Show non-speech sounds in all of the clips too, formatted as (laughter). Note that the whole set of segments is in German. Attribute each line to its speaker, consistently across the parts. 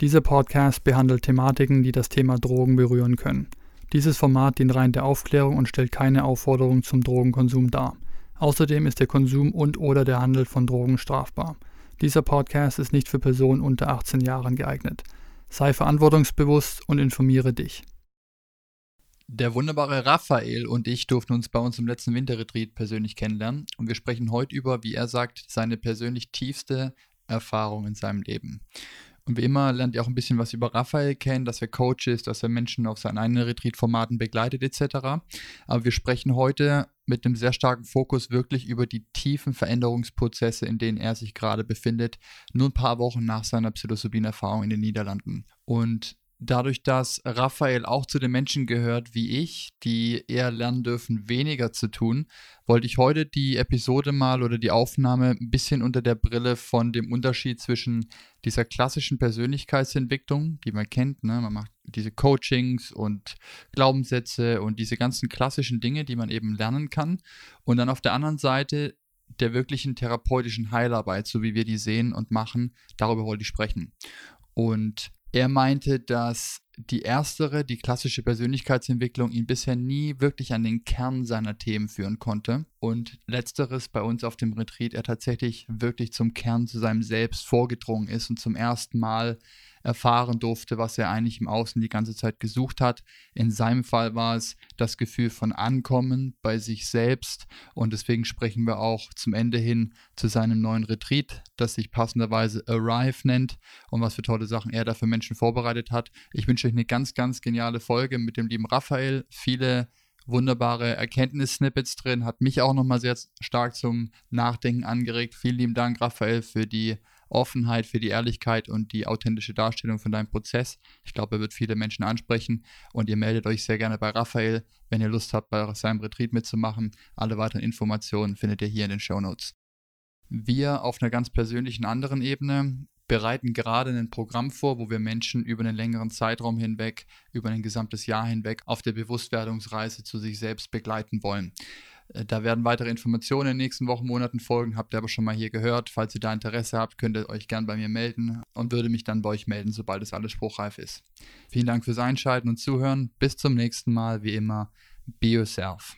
Speaker 1: Dieser Podcast behandelt Thematiken, die das Thema Drogen berühren können. Dieses Format dient rein der Aufklärung und stellt keine Aufforderung zum Drogenkonsum dar. Außerdem ist der Konsum und/oder der Handel von Drogen strafbar. Dieser Podcast ist nicht für Personen unter 18 Jahren geeignet. Sei verantwortungsbewusst und informiere dich. Der wunderbare Raphael und ich durften uns bei uns im letzten Winterretreat persönlich kennenlernen und wir sprechen heute über, wie er sagt, seine persönlich tiefste Erfahrung in seinem Leben. Und wie immer lernt ihr auch ein bisschen was über Raphael kennen, dass er Coach ist, dass er Menschen auf seinen eigenen Retreat-Formaten begleitet etc. Aber wir sprechen heute mit einem sehr starken Fokus wirklich über die tiefen Veränderungsprozesse, in denen er sich gerade befindet, nur ein paar Wochen nach seiner Psilocybin-Erfahrung in den Niederlanden. Und dadurch, dass Raphael auch zu den Menschen gehört wie ich, die eher lernen dürfen, weniger zu tun, wollte ich heute die Episode mal oder die Aufnahme ein bisschen unter der Brille von dem Unterschied zwischen dieser klassischen Persönlichkeitsentwicklung, die man kennt, ne? man macht diese Coachings und Glaubenssätze und diese ganzen klassischen Dinge, die man eben lernen kann, und dann auf der anderen Seite der wirklichen therapeutischen Heilarbeit, so wie wir die sehen und machen, darüber wollte ich sprechen. Und er meinte, dass die erstere, die klassische Persönlichkeitsentwicklung, ihn bisher nie wirklich an den Kern seiner Themen führen konnte. Und letzteres bei uns auf dem Retreat, er tatsächlich wirklich zum Kern zu seinem Selbst vorgedrungen ist und zum ersten Mal erfahren durfte, was er eigentlich im Außen die ganze Zeit gesucht hat. In seinem Fall war es das Gefühl von Ankommen bei sich selbst und deswegen sprechen wir auch zum Ende hin zu seinem neuen Retreat, das sich passenderweise Arrive nennt und was für tolle Sachen er da für Menschen vorbereitet hat. Ich wünsche euch eine ganz, ganz geniale Folge mit dem lieben Raphael. Viele wunderbare Erkenntnissnippets drin, hat mich auch nochmal sehr stark zum Nachdenken angeregt. Vielen lieben Dank, Raphael, für die Offenheit, für die Ehrlichkeit und die authentische Darstellung von deinem Prozess. Ich glaube, er wird viele Menschen ansprechen und ihr meldet euch sehr gerne bei Raphael, wenn ihr Lust habt, bei seinem Retreat mitzumachen. Alle weiteren Informationen findet ihr hier in den Show Notes. Wir auf einer ganz persönlichen anderen Ebene bereiten gerade ein Programm vor, wo wir Menschen über einen längeren Zeitraum hinweg, über ein gesamtes Jahr hinweg auf der Bewusstwerdungsreise zu sich selbst begleiten wollen. Äh, da werden weitere Informationen in den nächsten Wochen, Monaten folgen. Habt ihr aber schon mal hier gehört. Falls ihr da Interesse habt, könnt ihr euch gern bei mir melden und würde mich dann bei euch melden, sobald es alles spruchreif ist. Vielen Dank fürs Einschalten und Zuhören. Bis zum nächsten Mal. Wie immer, be yourself.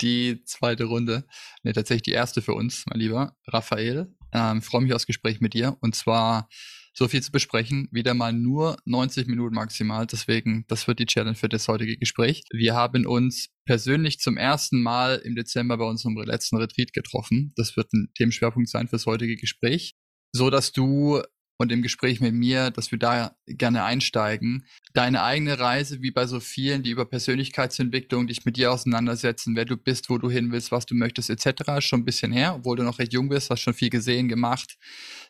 Speaker 1: Die zweite Runde, ne, tatsächlich die erste für uns, mein Lieber. Raphael, ähm, freue mich aufs Gespräch mit dir. Und zwar so viel zu besprechen. Wieder mal nur 90 Minuten maximal. Deswegen, das wird die Challenge für das heutige Gespräch. Wir haben uns persönlich zum ersten Mal im Dezember bei unserem letzten Retreat getroffen. Das wird ein Themenschwerpunkt sein fürs heutige Gespräch. So dass du und im Gespräch mit mir, dass wir da gerne einsteigen. Deine eigene Reise, wie bei so vielen, die über Persönlichkeitsentwicklung dich mit dir auseinandersetzen, wer du bist, wo du hin willst, was du möchtest, etc., ist schon ein bisschen her, obwohl du noch recht jung bist, hast schon viel gesehen, gemacht.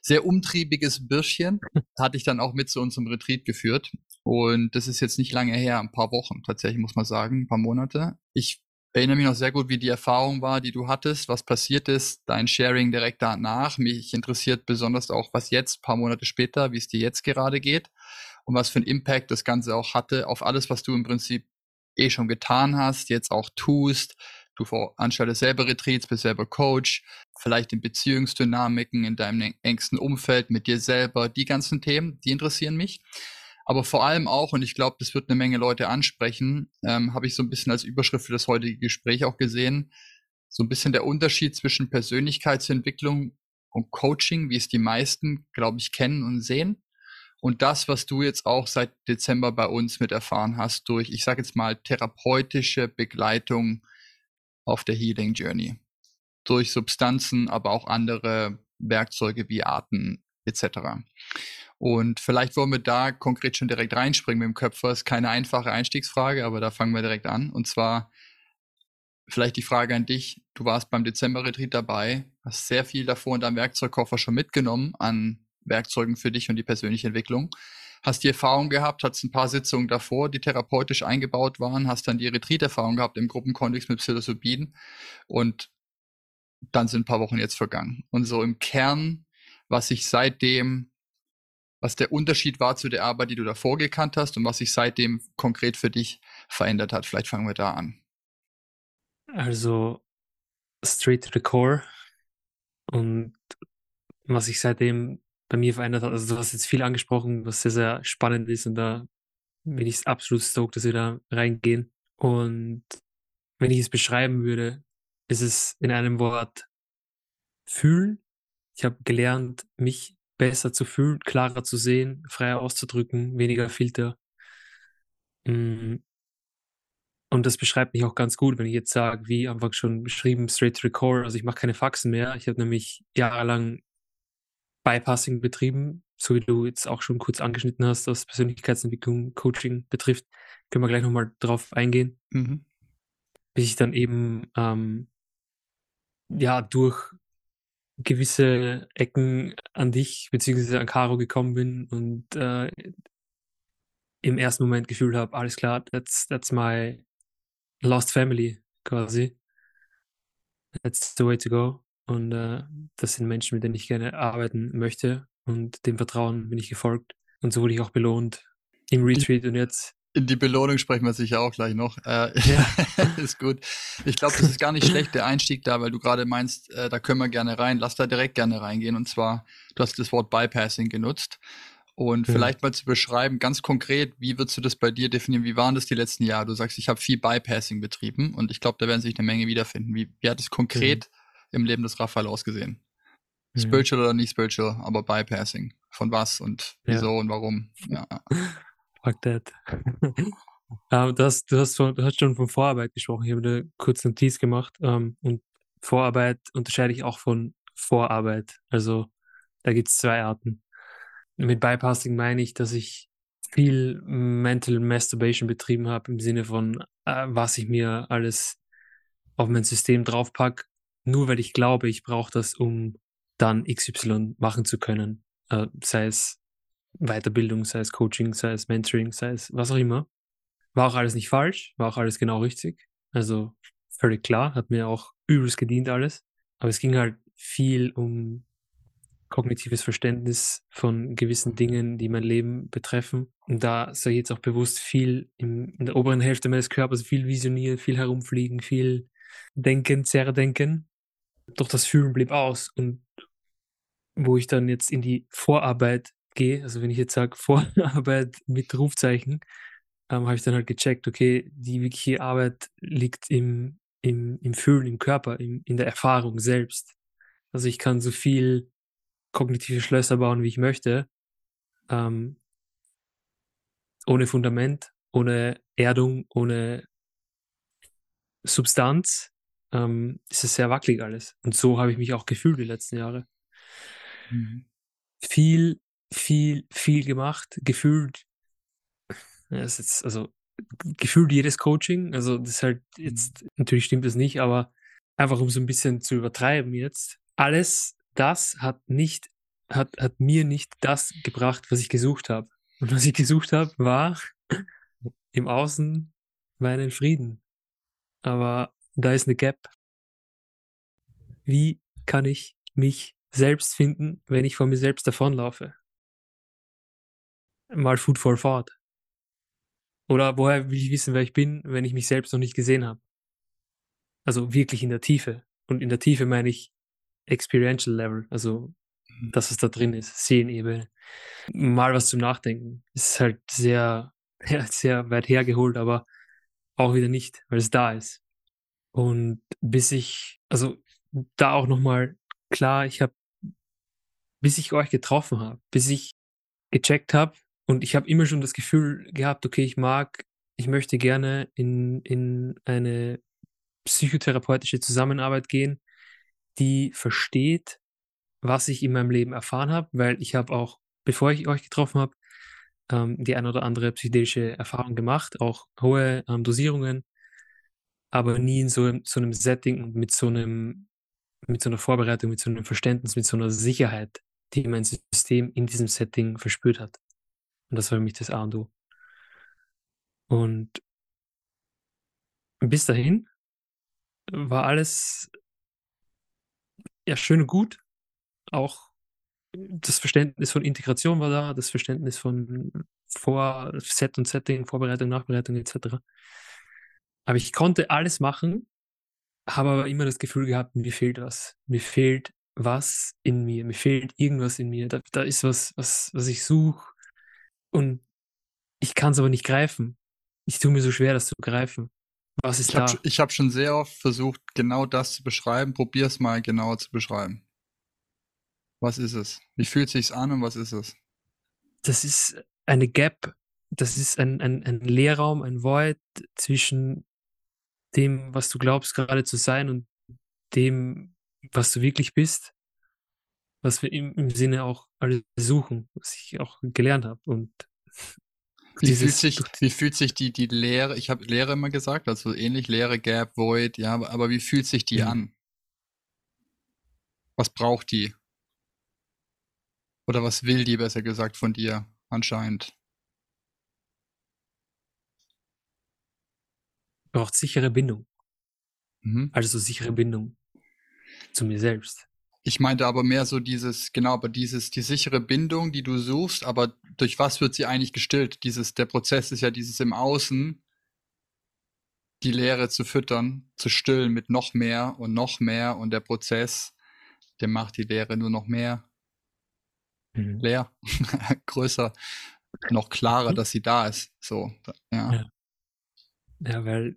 Speaker 1: Sehr umtriebiges Bürschchen, (laughs) hatte ich dann auch mit zu unserem Retreat geführt. Und das ist jetzt nicht lange her, ein paar Wochen tatsächlich, muss man sagen, ein paar Monate. Ich erinnere mich noch sehr gut, wie die Erfahrung war, die du hattest, was passiert ist, dein Sharing direkt danach. Mich interessiert besonders auch, was jetzt, paar Monate später, wie es dir jetzt gerade geht und was für einen Impact das Ganze auch hatte auf alles, was du im Prinzip eh schon getan hast, jetzt auch tust. Du veranstaltest selber Retreats, bist selber Coach, vielleicht in Beziehungsdynamiken, in deinem engsten Umfeld, mit dir selber. Die ganzen Themen, die interessieren mich. Aber vor allem auch, und ich glaube, das wird eine Menge Leute ansprechen, ähm, habe ich so ein bisschen als Überschrift für das heutige Gespräch auch gesehen, so ein bisschen der Unterschied zwischen Persönlichkeitsentwicklung und Coaching, wie es die meisten, glaube ich, kennen und sehen. Und das, was du jetzt auch seit Dezember bei uns mit erfahren hast, durch, ich sage jetzt mal, therapeutische Begleitung auf der Healing Journey. Durch Substanzen, aber auch andere Werkzeuge wie Arten etc. Und vielleicht wollen wir da konkret schon direkt reinspringen mit dem Köpfer. Ist keine einfache Einstiegsfrage, aber da fangen wir direkt an. Und zwar vielleicht die Frage an dich. Du warst beim Dezember-Retreat dabei, hast sehr viel davor in deinem Werkzeugkoffer schon mitgenommen an Werkzeugen für dich und die persönliche Entwicklung. Hast die Erfahrung gehabt, hast ein paar Sitzungen davor, die therapeutisch eingebaut waren, hast dann die Retreat-Erfahrung gehabt im Gruppenkontext mit Psilocybin und dann sind ein paar Wochen jetzt vergangen. Und so im Kern, was sich seitdem, was der Unterschied war zu der Arbeit, die du davor gekannt hast und was sich seitdem konkret für dich verändert hat. Vielleicht fangen wir da an.
Speaker 2: Also straight to the core und was sich seitdem bei mir verändert hat. Also du hast jetzt viel angesprochen, was sehr, sehr spannend ist und da bin ich absolut stoked, dass wir da reingehen. Und wenn ich es beschreiben würde, ist es in einem Wort fühlen. Ich habe gelernt, mich besser zu fühlen, klarer zu sehen, freier auszudrücken, weniger Filter. Mm. Und das beschreibt mich auch ganz gut, wenn ich jetzt sage, wie einfach schon beschrieben, straight to the core. Also ich mache keine Faxen mehr. Ich habe nämlich jahrelang Bypassing betrieben, so wie du jetzt auch schon kurz angeschnitten hast, was Persönlichkeitsentwicklung, Coaching betrifft. Können wir gleich nochmal drauf eingehen. Mhm. Bis ich dann eben ähm, ja durch gewisse Ecken an dich beziehungsweise an Caro gekommen bin und äh, im ersten Moment gefühlt habe, alles klar, that's, that's my lost family quasi. That's the way to go. Und äh, das sind Menschen, mit denen ich gerne arbeiten möchte. Und dem Vertrauen bin ich gefolgt. Und so wurde ich auch belohnt im Retreat und jetzt.
Speaker 1: In die Belohnung sprechen wir sicher auch gleich noch. Äh, ja. (laughs) ist gut. Ich glaube, das ist gar nicht schlecht, der Einstieg da, weil du gerade meinst, äh, da können wir gerne rein. Lass da direkt gerne reingehen. Und zwar, du hast das Wort Bypassing genutzt. Und ja. vielleicht mal zu beschreiben, ganz konkret, wie würdest du das bei dir definieren? Wie waren das die letzten Jahre? Du sagst, ich habe viel Bypassing betrieben und ich glaube, da werden sich eine Menge wiederfinden. Wie, wie hat es konkret ja im Leben des Raphael ausgesehen? Spiritual oder nicht spiritual, aber Bypassing. Von was und wieso und warum? Ja. (laughs)
Speaker 2: Fuck that. uh, das, du, hast du hast schon von Vorarbeit gesprochen. Ich habe eine kurze Notiz gemacht. Ähm, und Vorarbeit unterscheide ich auch von Vorarbeit. Also da gibt es zwei Arten. Mit Bypassing meine ich, dass ich viel Mental Masturbation betrieben habe im Sinne von, äh, was ich mir alles auf mein System draufpack nur weil ich glaube, ich brauche das, um dann XY machen zu können. Äh, sei es Weiterbildung, sei es Coaching, sei es Mentoring, sei es was auch immer. War auch alles nicht falsch, war auch alles genau richtig. Also völlig klar, hat mir auch übelst gedient alles. Aber es ging halt viel um kognitives Verständnis von gewissen Dingen, die mein Leben betreffen. Und da sage ich jetzt auch bewusst viel im, in der oberen Hälfte meines Körpers, viel visionieren, viel herumfliegen, viel denken, zerdenken. Doch das Fühlen blieb aus. Und wo ich dann jetzt in die Vorarbeit gehe, also wenn ich jetzt sage (laughs) Vorarbeit mit Rufzeichen, ähm, habe ich dann halt gecheckt, okay, die wirkliche Arbeit liegt im, im, im Fühlen, im Körper, im, in der Erfahrung selbst. Also ich kann so viel kognitive Schlösser bauen, wie ich möchte, ähm, ohne Fundament, ohne Erdung, ohne Substanz ähm, ist es sehr wackelig alles. Und so habe ich mich auch gefühlt die letzten Jahre. Mhm. Viel, viel, viel gemacht, gefühlt. Ja, ist jetzt, also gefühlt jedes Coaching. Also das ist halt jetzt, mhm. natürlich stimmt das nicht, aber einfach um so ein bisschen zu übertreiben jetzt. Alles das hat nicht, hat, hat mir nicht das gebracht, was ich gesucht habe. Und was ich gesucht habe, war (clears throat) im Außen meinen Frieden. Aber da ist eine Gap. Wie kann ich mich selbst finden, wenn ich von mir selbst davonlaufe? Mal Food for Thought. Oder woher will ich wissen, wer ich bin, wenn ich mich selbst noch nicht gesehen habe? Also wirklich in der Tiefe. Und in der Tiefe meine ich Experiential Level, also mhm. dass es da drin ist, Sehenebene. Mal was zum Nachdenken. Ist halt sehr, (laughs) sehr weit hergeholt, aber auch wieder nicht, weil es da ist. Und bis ich, also da auch nochmal klar, ich habe, bis ich euch getroffen habe, bis ich gecheckt habe und ich habe immer schon das Gefühl gehabt, okay, ich mag ich möchte gerne in in eine psychotherapeutische Zusammenarbeit gehen, die versteht, was ich in meinem Leben erfahren habe, weil ich habe auch, bevor ich euch getroffen habe, ähm, die eine oder andere psychedelische Erfahrung gemacht, auch hohe, ähm, Dosierungen, aber nie in so so 'nem Setting und mit so einem mit so einer Vorbereitung, mit so einem Verständnis, mit so einer Sicherheit, die mein System in diesem Setting verspürt hat. Und das war für mich das A und O. Und bis dahin war alles ja schön und gut. Auch das Verständnis von Integration war da, das Verständnis von Vor Set und Setting, Vorbereitung, Nachbereitung et cetera. Aber ich konnte alles machen, habe aber immer das Gefühl gehabt, mir fehlt was. Mir fehlt was in mir, mir fehlt irgendwas in mir. Da da ist was, was was ich suche und ich kann's aber nicht greifen. Ich tue mir so schwer, das zu greifen. Was ist
Speaker 1: Ich
Speaker 2: da?
Speaker 1: sch ich habe schon sehr oft versucht, genau das zu beschreiben. Probier's mal genauer zu beschreiben. Was ist es? Wie fühlt sich's an und was ist es?
Speaker 2: Das ist eine Gap. Das ist ein ein ein Leerraum, ein Void zwischen dem, was du glaubst, gerade zu sein und dem, was du wirklich bist. Was wir im im Sinne auch alle suchen, was ich auch gelernt habe und
Speaker 1: Wie fühlt sich wie fühlt sich die die Leere ich habe Leere immer gesagt, also ähnlich Leere, Gap, Void, ja, aber aber wie fühlt sich die
Speaker 2: Mhm.
Speaker 1: an? Was braucht die? Oder was will die, besser gesagt, von dir anscheinend?
Speaker 2: Braucht sichere Bindung.
Speaker 1: Mhm.
Speaker 2: Also sichere Bindung zu mir selbst.
Speaker 1: Ich meinte aber mehr so dieses genau, aber dieses die sichere Bindung, die du suchst, aber durch was wird sie eigentlich gestillt? Dieses der Prozess ist ja dieses im Außen die Leere zu füttern, zu stillen mit noch mehr und noch mehr und der Prozess, der macht die Leere nur noch mehr
Speaker 2: Mhm.
Speaker 1: leer, (laughs) größer, noch klarer,
Speaker 2: Mhm.
Speaker 1: dass sie da ist, so, ja.
Speaker 2: Ja. Ja, weil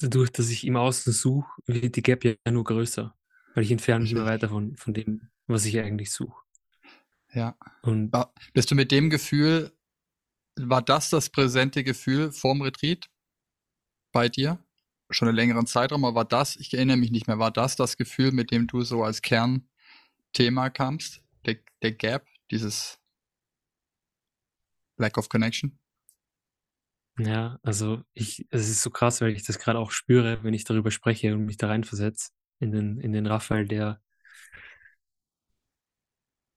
Speaker 2: dadurch, dass ich im Außen suche, wird die Gap ja nur größer, weil ich entferne mich immer weiter von von dem, was ich eigentlich suche.
Speaker 1: Ja.
Speaker 2: Und
Speaker 1: Wa bist du mit dem Gefühl war das das präsente Gefühl vorm Retreat bei dir? Schon 'nen längeren Zeitraum, aber war das ich erinnere mich nicht mehr, war das das Gefühl, mit dem du so als Kernthema kamst? Der der Gap, dieses Lack of Connection?
Speaker 2: Ja, also ich es ist so krass, weil ich das grade auch spüre, wenn ich darüber spreche und mich da reinversetze in den in den Raphael, der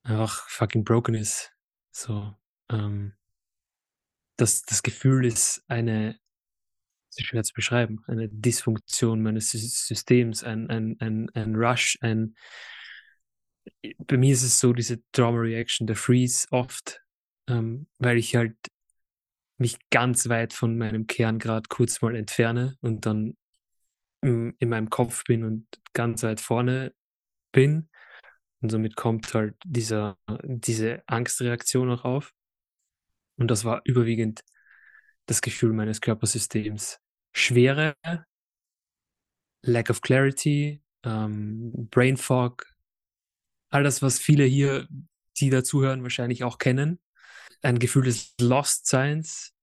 Speaker 2: einfach fucking broken ist. So, ähm das das Gefühl ist eine ist schwer zu beschreiben, eine Dysfunktion meines Sys Systems, ein ein ein ein Rush, ein bei mir ist es so diese Trauma Reaction, der Freeze oft, ähm, weil ich halt mich ganz weit von meinem Kern grad kurz mal entferne und dann hm, in meinem Kopf bin und ganz weit vorne bin. Und somit kommt halt dieser diese Angstreaktion auch auf. Und das war überwiegend das Gefühl meines Körpersystems. Schwere Lack of Clarity, ähm, Brain Fog, all das, was viele hier, die da zuhören, wahrscheinlich auch kennen. Ein Gefühl des Lost-Seins.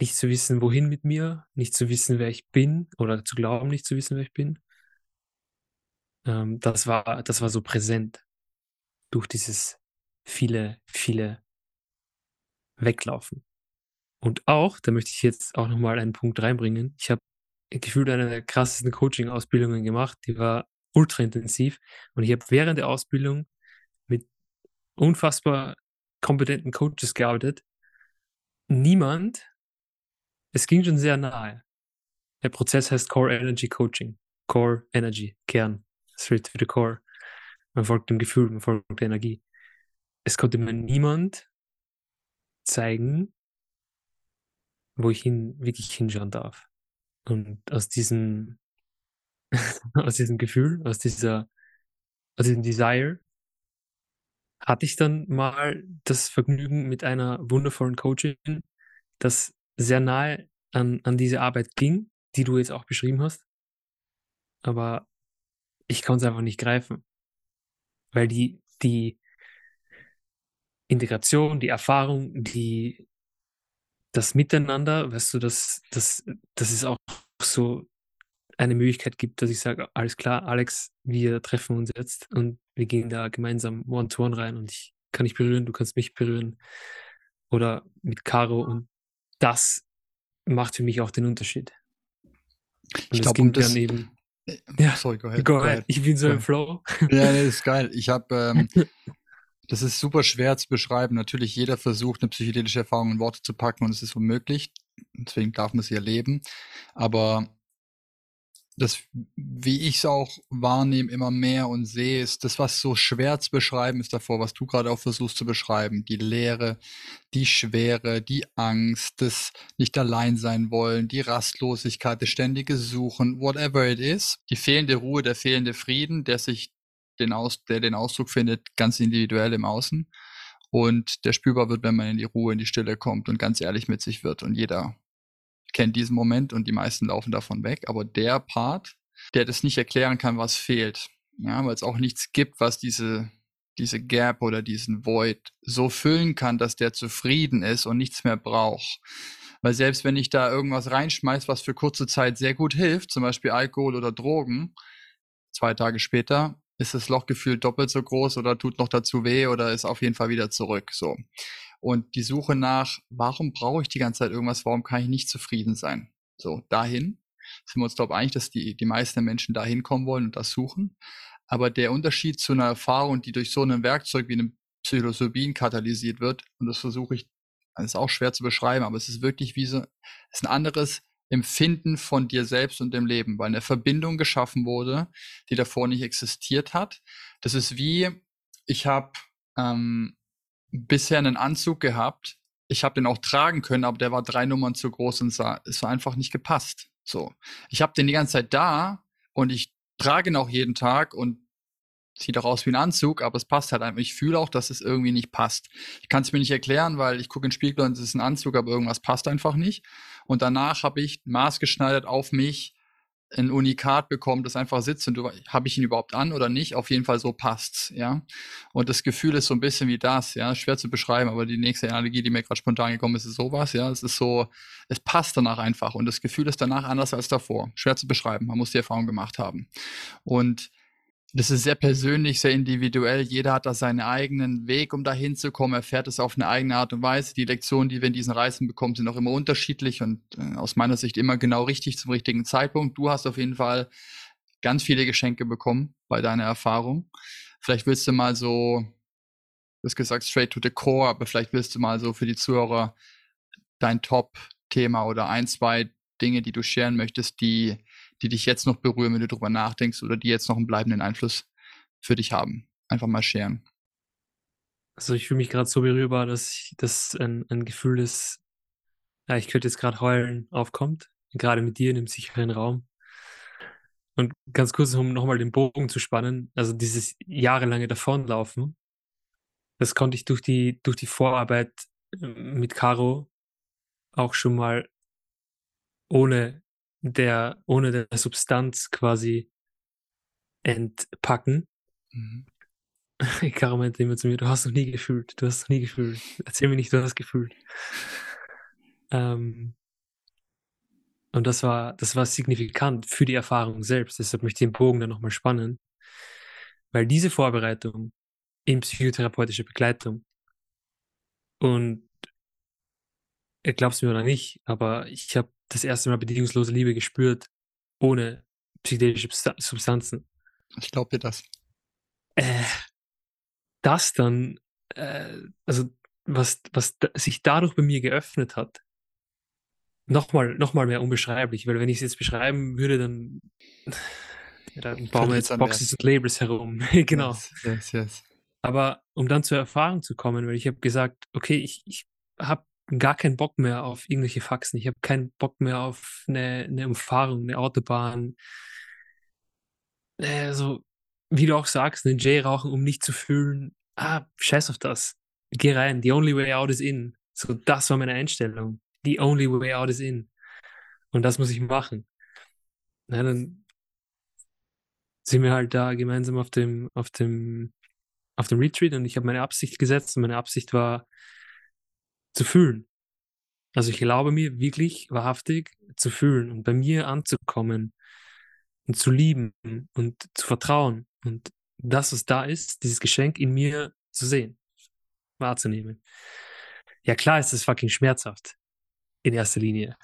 Speaker 2: Nicht zu wissen, wohin mit mir, nicht zu wissen, wer ich bin oder zu glauben, nicht zu wissen, wer ich bin. Ähm, das war das war so präsent durch dieses viele, viele Weglaufen. Und auch, da möchte ich jetzt auch noch mal einen Punkt reinbringen. Ich habe gefühlt eine der krassesten Coaching-Ausbildungen gemacht, die war ultra intensiv und ich habe während der Ausbildung mit unfassbar kompetenten Coaches gearbeitet. Niemand es ging schon sehr nahe. Der Prozess heißt Core Energy Coaching. Core Energy, Kern, straight to the core. Man folgt dem Gefühl, man folgt der Energie. Es konnte mir niemand zeigen wo ich hin wirklich hinschauen darf. Und aus diesem (laughs) aus diesem Gefühl, aus dieser aus diesem Desire hatte ich dann mal das Vergnügen mit einer wundervollen Coachin, das sehr nahe an an diese Arbeit ging, die du jetzt auch beschrieben hast. Aber ich konnte es einfach nicht greifen. Weil die die Integration, die Erfahrung, die, das Miteinander, weißt du, dass, dass, dass es auch so eine Möglichkeit gibt, dass ich sage, alles klar, Alex, wir treffen uns jetzt und wir gehen da gemeinsam One-to-One rein und ich kann dich berühren, du kannst mich berühren oder mit Caro und das macht für mich auch den Unterschied. Und
Speaker 1: Ich glaube, um das.
Speaker 2: dann eben,
Speaker 1: äh,
Speaker 2: Ja,
Speaker 1: Sorry, go ahead.
Speaker 2: go
Speaker 1: go
Speaker 2: ahead, ich bin so im. Flow.
Speaker 1: Ja, nee, ist geil. Ich habe, ähm, (laughs) das ist super schwer zu beschreiben. Natürlich, jeder versucht, eine psychedelische Erfahrung in Worte zu packen und es ist unmöglich. Deswegen darf man sie erleben. Aber das, wie ich es auch wahrnehme, immer mehr und sehe, ist das, was so schwer zu beschreiben ist davor, was du gerade auch versuchst zu beschreiben. Die Leere, die Schwere, die Angst, das nicht allein sein wollen, die Rastlosigkeit, das ständige Suchen, whatever it is. Die fehlende Ruhe, der fehlende Frieden, der sich den Aus, der den Ausdruck findet, ganz individuell im Außen. Und der spürbar wird, wenn man in die Ruhe, in die Stille kommt und ganz ehrlich mit sich wird. Und jeder kennt diesen Moment und die meisten laufen davon weg. Aber der Part, der das nicht erklären kann, was fehlt, ja, weil es auch nichts gibt, was diese, diese Gap oder diesen Void so füllen kann, dass der zufrieden ist und nichts mehr braucht. Weil selbst wenn ich da irgendwas reinschmeiß, was für kurze Zeit sehr gut hilft, zum Beispiel Alkohol oder Drogen, zwei Tage später ist das Lochgefühl doppelt so groß oder tut noch dazu weh oder ist auf jeden Fall wieder zurück. So. Und die Suche nach, warum brauche ich die ganze Zeit irgendwas, warum kann ich nicht zufrieden sein? So, dahin sind wir uns, glaube ich, einig, dass die, die meisten Menschen dahin kommen wollen und das suchen. Aber der Unterschied zu einer Erfahrung, die durch so ein Werkzeug wie einem Psilocybin katalysiert wird, und das versuche ich, das ist auch schwer zu beschreiben, aber es ist wirklich wie so, es ist ein anderes Empfinden von dir selbst und dem Leben, weil eine Verbindung geschaffen wurde, die davor nicht existiert hat. Das ist wie, ich habe ähm, bisher einen Anzug gehabt. Ich habe den auch tragen können, aber der war drei Nummern zu groß und sah, es war einfach nicht gepasst. So, ich habe den die ganze Zeit da und ich trage ihn auch jeden Tag und sieht auch aus wie ein Anzug, aber es passt halt einfach. Ich fühle auch, dass es irgendwie nicht passt. Ich kann es mir nicht erklären, weil ich gucke in den Spiegel und es ist ein Anzug, aber irgendwas passt einfach nicht. Und danach habe ich maßgeschneidert auf mich ein Unikat bekommen, das einfach sitzt und habe ich ihn überhaupt an oder nicht? Auf jeden Fall so passt's, ja. Und das Gefühl ist so ein bisschen wie das, ja, schwer zu beschreiben, aber die nächste Analogie, die mir gerade spontan gekommen ist, ist sowas, ja. Es ist so, es passt danach einfach und das Gefühl ist danach anders als davor. Schwer zu beschreiben, man muss die Erfahrung gemacht haben. Und das ist sehr persönlich, sehr individuell. Jeder hat da seinen eigenen Weg, um da hinzukommen. Er fährt es auf eine eigene Art und Weise. Die Lektionen, die wir in diesen Reisen bekommen, sind auch immer unterschiedlich und äh, aus meiner Sicht immer genau richtig zum richtigen Zeitpunkt. Du hast auf jeden Fall ganz viele Geschenke bekommen bei deiner Erfahrung. Vielleicht willst du mal so, du hast gesagt, straight to the core, aber vielleicht willst du mal so für die Zuhörer dein Top-Thema oder ein, zwei Dinge, die du scheren möchtest, die die dich jetzt noch berühren, wenn du drüber nachdenkst oder die jetzt noch einen bleibenden Einfluss für dich haben. Einfach mal scheren.
Speaker 2: Also ich fühle mich gerade so berührbar, dass dass ein, ein Gefühl ist, ja, ich könnte jetzt gerade heulen, aufkommt. Gerade mit dir in einem sicheren Raum. Und ganz kurz, um nochmal den Bogen zu spannen, also dieses jahrelange Davonlaufen, das konnte ich durch die, durch die Vorarbeit äh, mit Caro auch schon mal ohne der, ohne der Substanz quasi entpacken.
Speaker 1: Mhm. (laughs)
Speaker 2: Caro meinte immer zu mir, du hast noch nie gefühlt, du hast noch nie gefühlt. Erzähl mir nicht, du hast gefühlt. (laughs) Ähm, und das war, das war signifikant für die Erfahrung selbst. Deshalb möchte ich den Bogen dann nochmal spannen. Weil diese Vorbereitung in psychotherapeutischer Begleitung und glaubst du mir oder nicht, aber ich habe das erste Mal bedingungslose Liebe gespürt, ohne psychedelische Substanzen.
Speaker 1: Ich glaube dir das.
Speaker 2: Äh, das dann, äh, also was, was sich dadurch bei mir geöffnet hat, nochmal noch mal mehr unbeschreiblich, weil wenn ich es jetzt beschreiben würde, dann, ja, dann bauen wir jetzt Boxes und Labels herum. (laughs) genau.
Speaker 1: Yes, yes, yes.
Speaker 2: Aber um dann zur Erfahrung zu kommen, weil ich habe gesagt, okay, ich, ich habe gar keinen Bock mehr auf irgendwelche Faxen. Ich habe keinen Bock mehr auf eine, eine Umfahrung, eine Autobahn. Äh, so, wie du auch sagst, einen J rauchen, um nicht zu fühlen, ah, scheiß auf das. Geh rein. The only way out is in. So, das war meine Einstellung. The only way out is in. Und das muss ich machen. Na, dann sind wir halt da gemeinsam auf dem, auf dem auf dem Retreat und ich habe meine Absicht gesetzt und meine Absicht war zu fühlen. Also ich glaube mir wirklich wahrhaftig zu fühlen und bei mir anzukommen und zu lieben und zu vertrauen und das, was da ist, dieses Geschenk in mir zu sehen, wahrzunehmen. Ja klar ist es fucking schmerzhaft in erster Linie.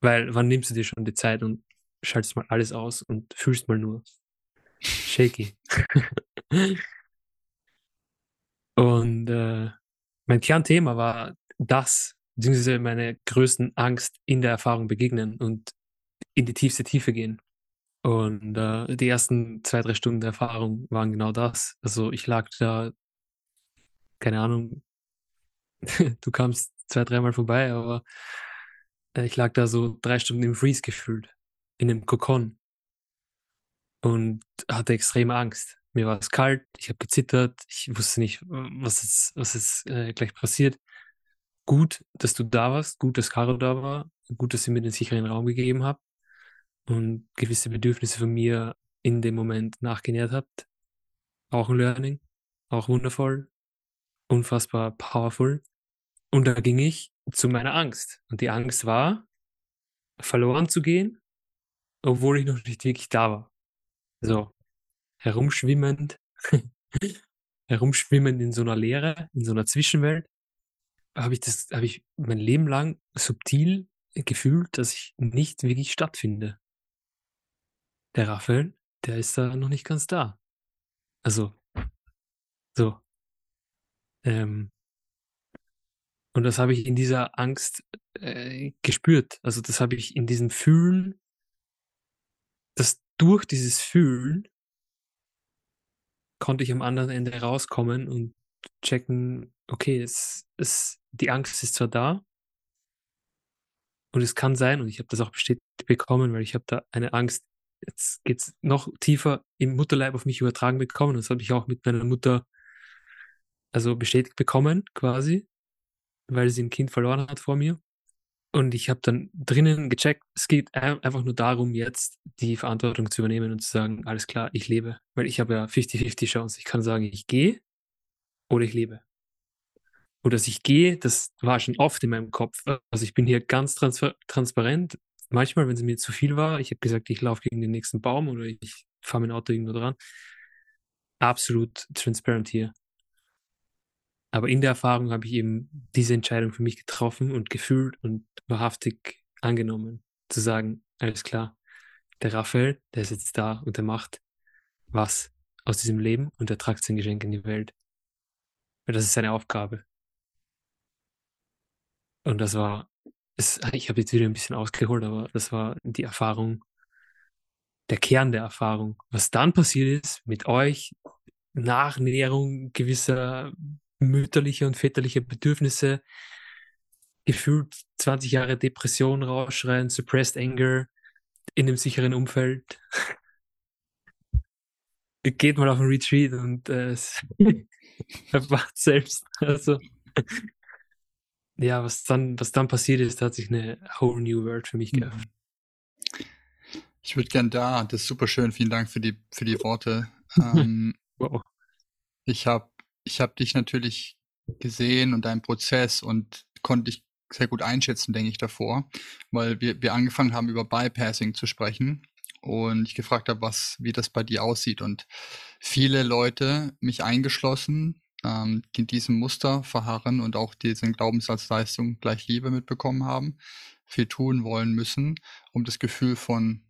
Speaker 2: Weil wann nimmst du dir schon die Zeit und schaltest mal alles aus und fühlst mal nur shaky. (laughs) und äh, mein Kernthema war das, beziehungsweise meine größten Angst in der Erfahrung begegnen und in die tiefste Tiefe gehen. Und äh, die ersten zwei, drei Stunden der Erfahrung waren genau das. Also ich lag da, keine Ahnung, (laughs) du kamst zwei, dreimal vorbei, aber äh, ich lag da so drei Stunden im Freeze gefühlt, in einem Kokon und hatte extreme Angst. Mir war es kalt, ich habe gezittert, ich wusste nicht, was jetzt, was jetzt äh, gleich passiert. Gut, dass du da warst, gut, dass Caro da war, gut, dass sie mir den sicheren Raum gegeben habt und gewisse Bedürfnisse von mir in dem Moment nachgenährt habt. Auch ein Learning, auch wundervoll, unfassbar powerful. Und da ging ich zu meiner Angst. Und die Angst war, verloren zu gehen, obwohl ich noch nicht wirklich da war. So, herumschwimmend, (laughs) herumschwimmend in so einer Leere, in so einer Zwischenwelt, habe ich das, habe ich mein Leben lang subtil gefühlt, dass ich nicht wirklich stattfinde. Der Raphael, der ist da noch nicht ganz da. Also, so. Ähm, und das habe ich in dieser Angst äh, gespürt. Also das habe ich in diesem Fühlen, dass durch dieses Fühlen konnte ich am anderen Ende rauskommen und checken, okay, es, es, die Angst ist zwar da und es kann sein, und ich habe das auch bestätigt bekommen, weil ich habe da eine Angst, jetzt geht es noch tiefer im Mutterleib auf mich übertragen bekommen. Das habe ich auch mit meiner Mutter also bestätigt bekommen, quasi weil sie ein Kind verloren hat vor mir. Und ich habe dann drinnen gecheckt, es geht einfach nur darum, jetzt die Verantwortung zu übernehmen und zu sagen, alles klar, ich lebe. Weil ich habe ja 50-50 Chance. Ich kann sagen, ich gehe oder ich lebe. Und dass ich gehe, das war schon oft in meinem Kopf. Also ich bin hier ganz trans transparent. Manchmal, wenn es mir zu viel war, ich habe gesagt, ich laufe gegen den nächsten Baum oder ich fahre mein Auto irgendwo dran. Absolut transparent hier. Aber in der Erfahrung habe ich eben diese Entscheidung für mich getroffen und gefühlt und wahrhaftig angenommen. Zu sagen, alles klar, der Raphael, der ist jetzt da und der macht was aus diesem Leben und er tragt sein Geschenk in die Welt. Weil das ist seine Aufgabe. Und das war, es, (laughs) ich habe jetzt wieder ein bisschen ausgeholt, aber das war die Erfahrung, der Kern der Erfahrung. Was dann passiert ist mit euch, Nachnäherung gewisser mütterliche und väterliche Bedürfnisse, gefühlt 20 Jahre Depression rausschreien, suppressed anger in einem sicheren Umfeld. (laughs) Geht mal auf ein Retreat und äh, (laughs) erwacht selbst. Also, ja, was dann, was dann passiert ist, hat sich eine whole new world für mich mhm. geöffnet.
Speaker 1: Ich würde gern da, das ist super schön, vielen Dank für die, für die Worte. Ähm, (laughs) wow. Ich habe ich habe dich natürlich gesehen und deinen Prozess und konnte dich sehr gut einschätzen, denke ich, davor, weil wir, wir angefangen haben, über Bypassing zu sprechen und ich gefragt habe, was, wie das bei dir aussieht. Und viele Leute, mich eingeschlossen, ähm, in diesem Muster verharren und auch diesen Glaubenssatzleistung gleich Liebe mitbekommen haben, viel tun wollen müssen, um das Gefühl von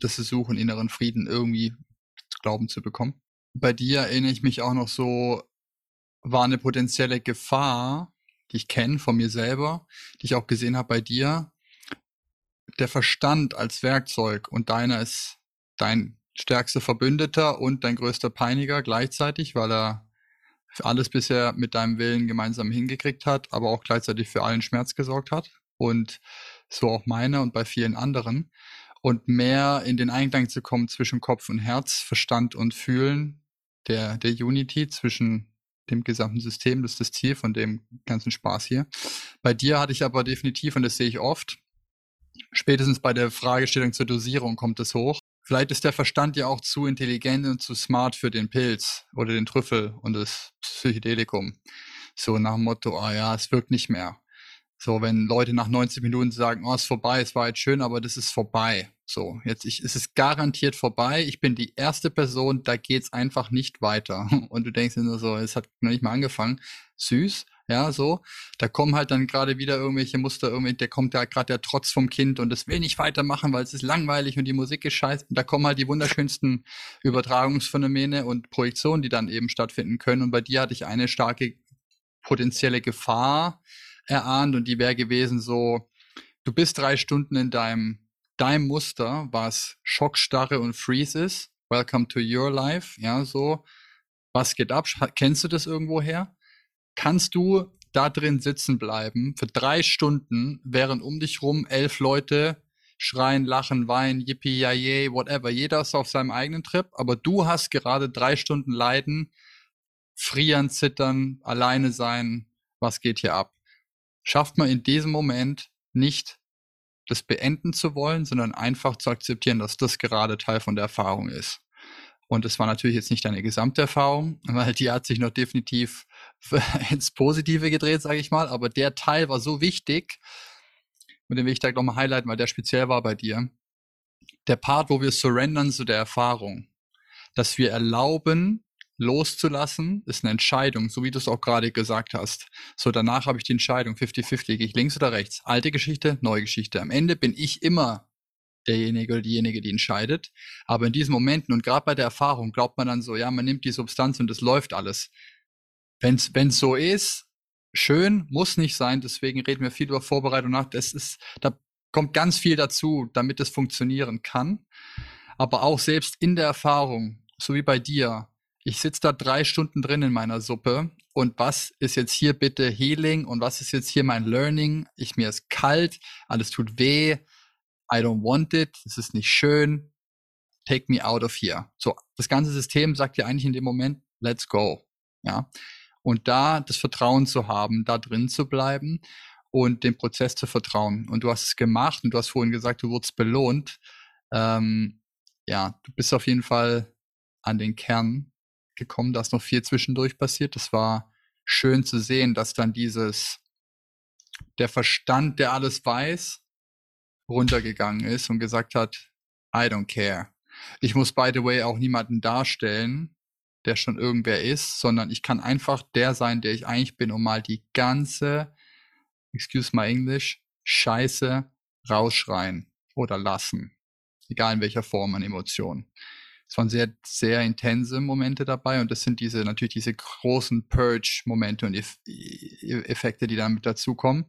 Speaker 1: das Suchen inneren Frieden irgendwie glauben zu bekommen. Bei dir erinnere ich mich auch noch so war eine potenzielle Gefahr, die ich kenne von mir selber, die ich auch gesehen habe bei dir. Der Verstand als Werkzeug und deiner ist dein stärkster Verbündeter und dein größter Peiniger gleichzeitig, weil er alles bisher mit deinem Willen gemeinsam hingekriegt hat, aber auch gleichzeitig für allen Schmerz gesorgt hat und so auch meiner und bei vielen anderen. Und mehr in den Einklang zu kommen zwischen Kopf und Herz, Verstand und Fühlen, der, der Unity zwischen dem gesamten System. Das ist das Ziel von dem ganzen Spaß hier. Bei dir hatte ich aber definitiv, und das sehe ich oft, spätestens bei der Fragestellung zur Dosierung kommt es hoch. Vielleicht ist der Verstand ja auch zu intelligent und zu smart für den Pilz oder den Trüffel und das Psychedelikum. So nach dem Motto, ah ja, es wirkt nicht mehr. So, wenn Leute nach 90 Minuten sagen, oh, es ist vorbei, es war jetzt schön, aber das ist vorbei. So, jetzt ich, es ist garantiert vorbei. Ich bin die erste Person, da geht's einfach nicht weiter. (laughs) Und du denkst dir nur so, es hat noch nicht mal angefangen. Süß, ja, so. Da kommen halt dann gerade wieder irgendwelche Muster, irgendwie, der kommt ja gerade der Trotz vom Kind und es will nicht weitermachen, weil es ist langweilig und die Musik ist scheiße. Und da kommen halt die wunderschönsten Übertragungsphänomene und Projektionen, die dann eben stattfinden können. Und bei dir hatte ich eine starke potenzielle Gefahr, erahnt und die wäre gewesen so, du bist drei Stunden in deinem, deinem Muster, was Schockstarre und Freeze ist. Welcome to your life, ja, so. Was geht ab? Kennst du das irgendwoher? Kannst du da drin sitzen bleiben für drei Stunden, während um dich rum elf Leute schreien, lachen, weinen, yippie, yay, whatever. Jeder ist auf seinem eigenen Trip, aber du hast gerade drei Stunden Leiden, frieren, zittern, alleine sein. Was geht hier ab? schafft man in diesem Moment nicht, das beenden zu wollen, sondern einfach zu akzeptieren, dass das gerade Teil von der Erfahrung ist. Und es war natürlich jetzt nicht deine gesamte Erfahrung, (laughs) weil die hat sich noch definitiv (laughs) ins Positive gedreht, sage ich mal. Aber der Teil war so wichtig, und den will ich da nochmal highlighten, weil der speziell war bei dir. Der Part, wo wir surrendern zu der Erfahrung, dass wir erlauben, loszulassen, ist eine Entscheidung, so wie du es auch gerade gesagt hast. So, danach habe ich die Entscheidung, 50-50, gehe ich links oder rechts. Alte Geschichte, neue Geschichte. Am Ende bin ich immer derjenige oder diejenige, die entscheidet. Aber in diesen Momenten und gerade bei der Erfahrung glaubt man dann so, ja, man nimmt die Substanz und es läuft alles. Wenn es so ist, schön, muss nicht sein. Deswegen reden wir viel über Vorbereitung nach. Das ist, da kommt ganz viel dazu, damit es funktionieren kann. Aber auch selbst in der Erfahrung, so wie bei dir, ich sitze da drei Stunden drin in meiner Suppe und was ist jetzt hier bitte Healing und was ist jetzt hier mein Learning? Ich mir ist kalt, alles tut weh, I don't want it, es ist nicht schön, take me out of here. So, das ganze System sagt ja eigentlich in dem Moment, let's go. Ja. Und da das Vertrauen zu haben, da drin zu bleiben und dem Prozess zu vertrauen. Und du hast es gemacht und du hast vorhin gesagt, du wurdest belohnt. Ähm, ja, du bist auf jeden Fall an den Kern gekommen, da ist noch viel zwischendurch passiert. Das war schön zu sehen, dass dann dieses, der Verstand, der alles weiß, runtergegangen ist und gesagt hat, I don't care. Ich muss, by the way, auch niemanden darstellen, der schon irgendwer ist, sondern ich kann einfach der sein, der ich eigentlich bin, um mal die ganze, excuse my English, Scheiße rausschreien oder lassen. Egal in welcher Form an Emotionen es waren sehr, sehr intense Momente dabei und das sind diese, natürlich diese großen Purge-Momente und Eff e-, Effekte, die damit dazukommen,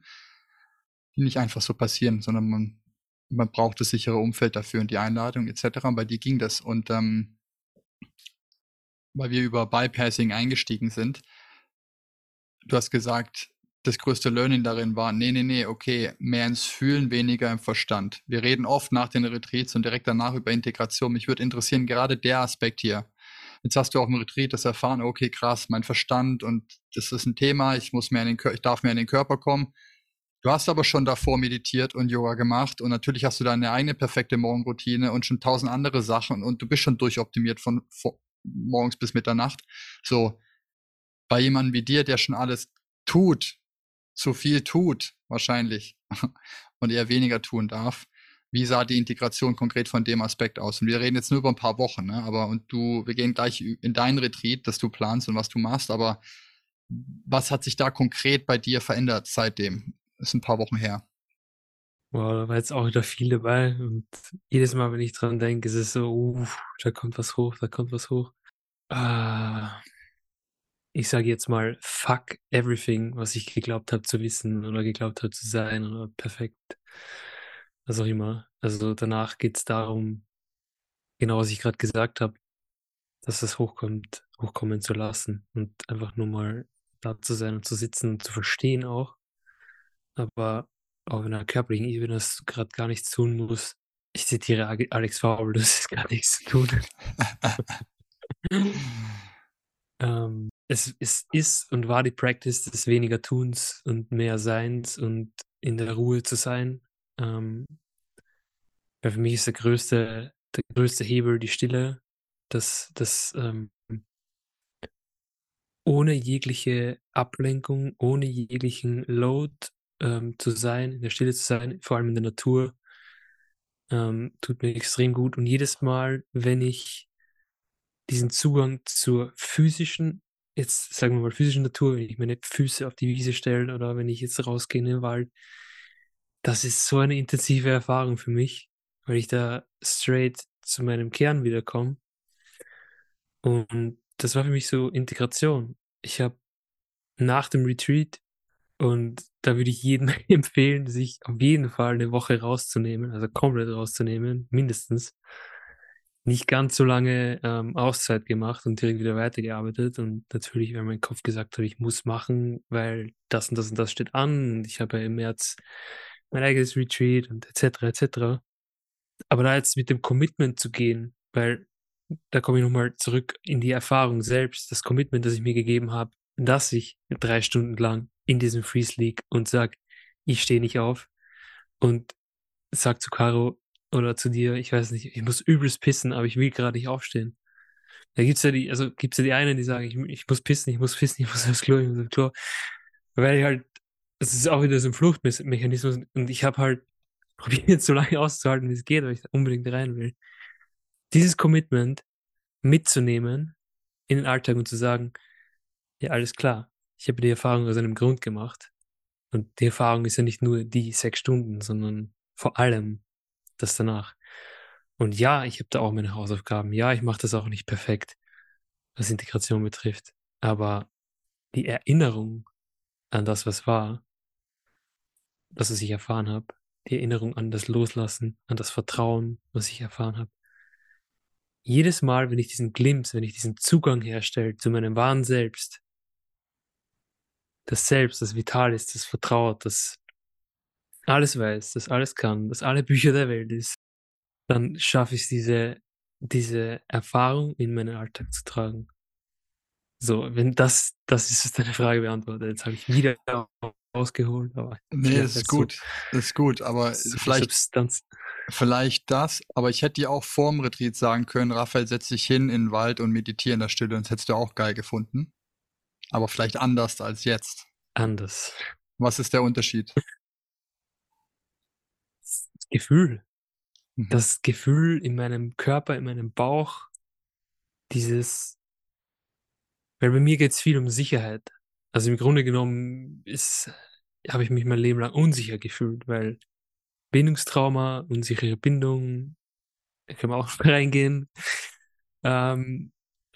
Speaker 1: die nicht einfach so passieren, sondern man, man braucht das sichere Umfeld dafür und die Einladung etc. Und bei dir ging das und ähm, weil wir über Bypassing eingestiegen sind, du hast gesagt, das größte Learning darin war, nee, nee, nee, okay, mehr ins Fühlen, weniger im Verstand. Wir reden oft nach den Retreats und direkt danach über Integration. Mich würde interessieren, gerade der Aspekt hier. Jetzt hast du auch im Retreat das erfahren, okay, krass, mein Verstand und das ist ein Thema, ich muss mehr in den, ich darf mehr in den Körper kommen. Du hast aber schon davor meditiert und Yoga gemacht und natürlich hast du deine eigene perfekte Morgenroutine und schon tausend andere Sachen und du bist schon durchoptimiert von, von morgens bis Mitternacht. So, bei jemandem wie dir, der schon alles tut, zu viel tut, wahrscheinlich, (laughs) und eher weniger tun darf. Wie sah die Integration konkret von dem Aspekt aus? Und wir reden jetzt nur über ein paar Wochen, ne? aber und du, wir gehen gleich in dein Retreat, das du planst und was du machst, aber was hat sich da konkret bei dir verändert seitdem? Das ist ein paar Wochen her.
Speaker 2: Wow, da war jetzt auch wieder viel dabei und jedes Mal, wenn ich dran denke, ist es so, uh, da kommt was hoch, da kommt was hoch. Ah, ich sage jetzt mal, fuck everything, was ich geglaubt habe zu wissen oder geglaubt habe zu sein oder perfekt. Was auch immer. Also danach geht es darum, genau was ich gerade gesagt habe, dass es hochkommt, hochkommen zu lassen und einfach nur mal da zu sein und zu sitzen und zu verstehen auch. Aber auf einer körperlichen Ebene, dass du gerade gar nichts tun musst. Ich zitiere Alex Faul, (laughs) das ist gar nichts zu tun. (laughs) ähm, es, es ist und war die Practice des weniger Tuns und mehr Seins und in der Ruhe zu sein. Ähm, für mich ist der größte der größte Hebel die Stille, dass das ähm, ohne jegliche Ablenkung, ohne jeglichen Load ähm, zu sein, in der Stille zu sein, vor allem in der Natur, ähm, tut mir extrem gut. Und jedes Mal, wenn ich diesen Zugang zur physischen, jetzt sagen wir mal physischen Natur, wenn ich meine Füße auf die Wiese stelle oder wenn ich jetzt rausgehe in den Wald, das ist so eine intensive Erfahrung für mich, weil ich da straight zu meinem Kern wiederkomme. Und das war für mich so Integration. Ich habe nach dem Retreat und da würde ich jedem (laughs) empfehlen, sich auf jeden Fall eine Woche rauszunehmen, also komplett rauszunehmen, mindestens. Nicht ganz so lange ähm, Auszeit gemacht und direkt wieder weitergearbeitet. Und natürlich, weil mein Kopf gesagt hat, ich muss machen, weil das und das und das steht an. Und ich habe ja im März mein eigenes Retreat und etc. etc. Aber da jetzt mit dem Commitment zu gehen, weil da komme ich nochmal zurück in die Erfahrung selbst, das Commitment, das ich mir gegeben habe, dass ich drei Stunden lang in diesem Freeze liege und sage, ich stehe nicht auf und sag zu Caro oder zu dir, ich weiß nicht, ich muss übelst pissen, aber ich will gerade nicht aufstehen. Da gibt's ja die, also gibt's ja die einen, die sagen, ich, ich muss pissen, ich muss pissen, (laughs) ich muss aufs Klo, ich muss aufs Klo. Weil ich halt, es ist auch wieder so ein Fluchtmechanismus und ich habe halt (laughs) probiert, so lange auszuhalten, wie es geht, weil ich unbedingt rein will. Dieses Commitment mitzunehmen in den Alltag und zu sagen, ja, alles klar, ich habe die Erfahrung aus einem Grund gemacht. Und die Erfahrung ist ja nicht nur die sechs Stunden, sondern vor allem das danach. Und ja, ich habe da auch meine Hausaufgaben. Ja, ich mache das auch nicht perfekt, was Integration betrifft. Aber die Erinnerung an das, was war, das, was ich erfahren habe, die Erinnerung an das Loslassen, an das Vertrauen, was ich erfahren habe. Jedes Mal, wenn ich diesen Glimpse, wenn ich diesen Zugang herstelle zu meinem wahren Selbst, das Selbst, das vital ist, das vertraut, das alles weiß, das alles kann, das alle Bücher der Welt ist, dann schaffe ich diese, diese Erfahrung in meinen Alltag zu tragen. So, wenn das, das ist deine Frage beantwortet. Jetzt habe ich wieder ausgeholt, aber.
Speaker 1: Nee, das ist gut. Das ist gut, aber vielleicht, Substanz. vielleicht das, aber ich hätte dir auch vorm Retreat sagen können, Raphael, setz dich hin in den Wald und meditiere in der Stille, und das hättest du auch geil gefunden. Aber vielleicht anders als jetzt.
Speaker 2: Anders.
Speaker 1: Was ist der Unterschied?
Speaker 2: Gefühl. Mhm. Das Gefühl in meinem Körper, in meinem Bauch. Dieses. Weil bei mir geht es viel um Sicherheit. Also im Grunde genommen habe ich mich mein Leben lang unsicher gefühlt, weil Bindungstrauma, unsichere Bindung, da können wir auch (laughs) reingehen. Ähm,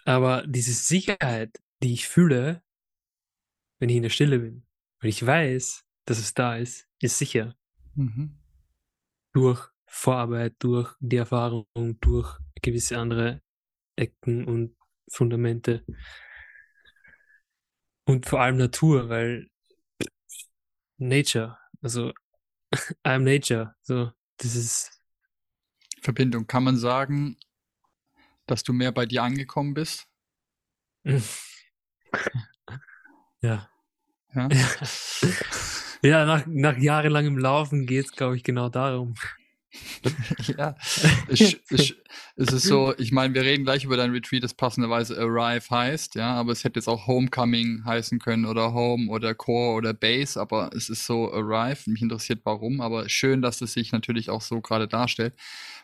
Speaker 2: aber diese Sicherheit, die ich fühle, wenn ich in der Stille bin. Weil ich weiß, dass es da ist, ist sicher. Mhm. Durch Vorarbeit, durch die Erfahrung, durch gewisse andere Ecken und Fundamente. Und vor allem Natur, weil Nature, also (laughs) I'm Nature, so, das ist.
Speaker 1: Verbindung. Kann man sagen, dass du mehr bei dir angekommen bist? (laughs)
Speaker 2: Ja. Ja, ja (laughs) nach, nach jahrelangem Laufen geht es, glaube ich, genau darum. (laughs)
Speaker 1: ja, ich, ich, es ist so, ich meine, wir reden gleich über dein Retreat, das passenderweise Arrive heißt, ja, aber es hätte jetzt auch Homecoming heißen können oder Home oder Core oder Base, aber es ist so Arrive. Mich interessiert warum, aber schön, dass es sich natürlich auch so gerade darstellt.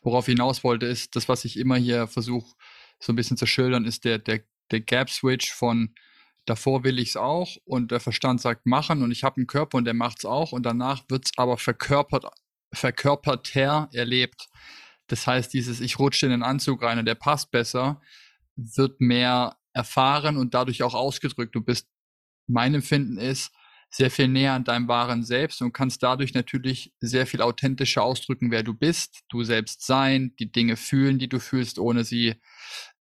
Speaker 1: Worauf ich hinaus wollte, ist, das, was ich immer hier versuche, so ein bisschen zu schildern, ist der, der, der Gap-Switch von davor will ich es auch und der Verstand sagt machen und ich habe einen Körper und der macht es auch und danach wird es aber verkörpert, verkörperter erlebt. Das heißt, dieses ich rutsche in den Anzug rein und der passt besser, wird mehr erfahren und dadurch auch ausgedrückt. Du bist, mein Empfinden ist, sehr viel näher an deinem wahren Selbst und kannst dadurch natürlich sehr viel authentischer ausdrücken, wer du bist, du selbst sein, die Dinge fühlen, die du fühlst, ohne sie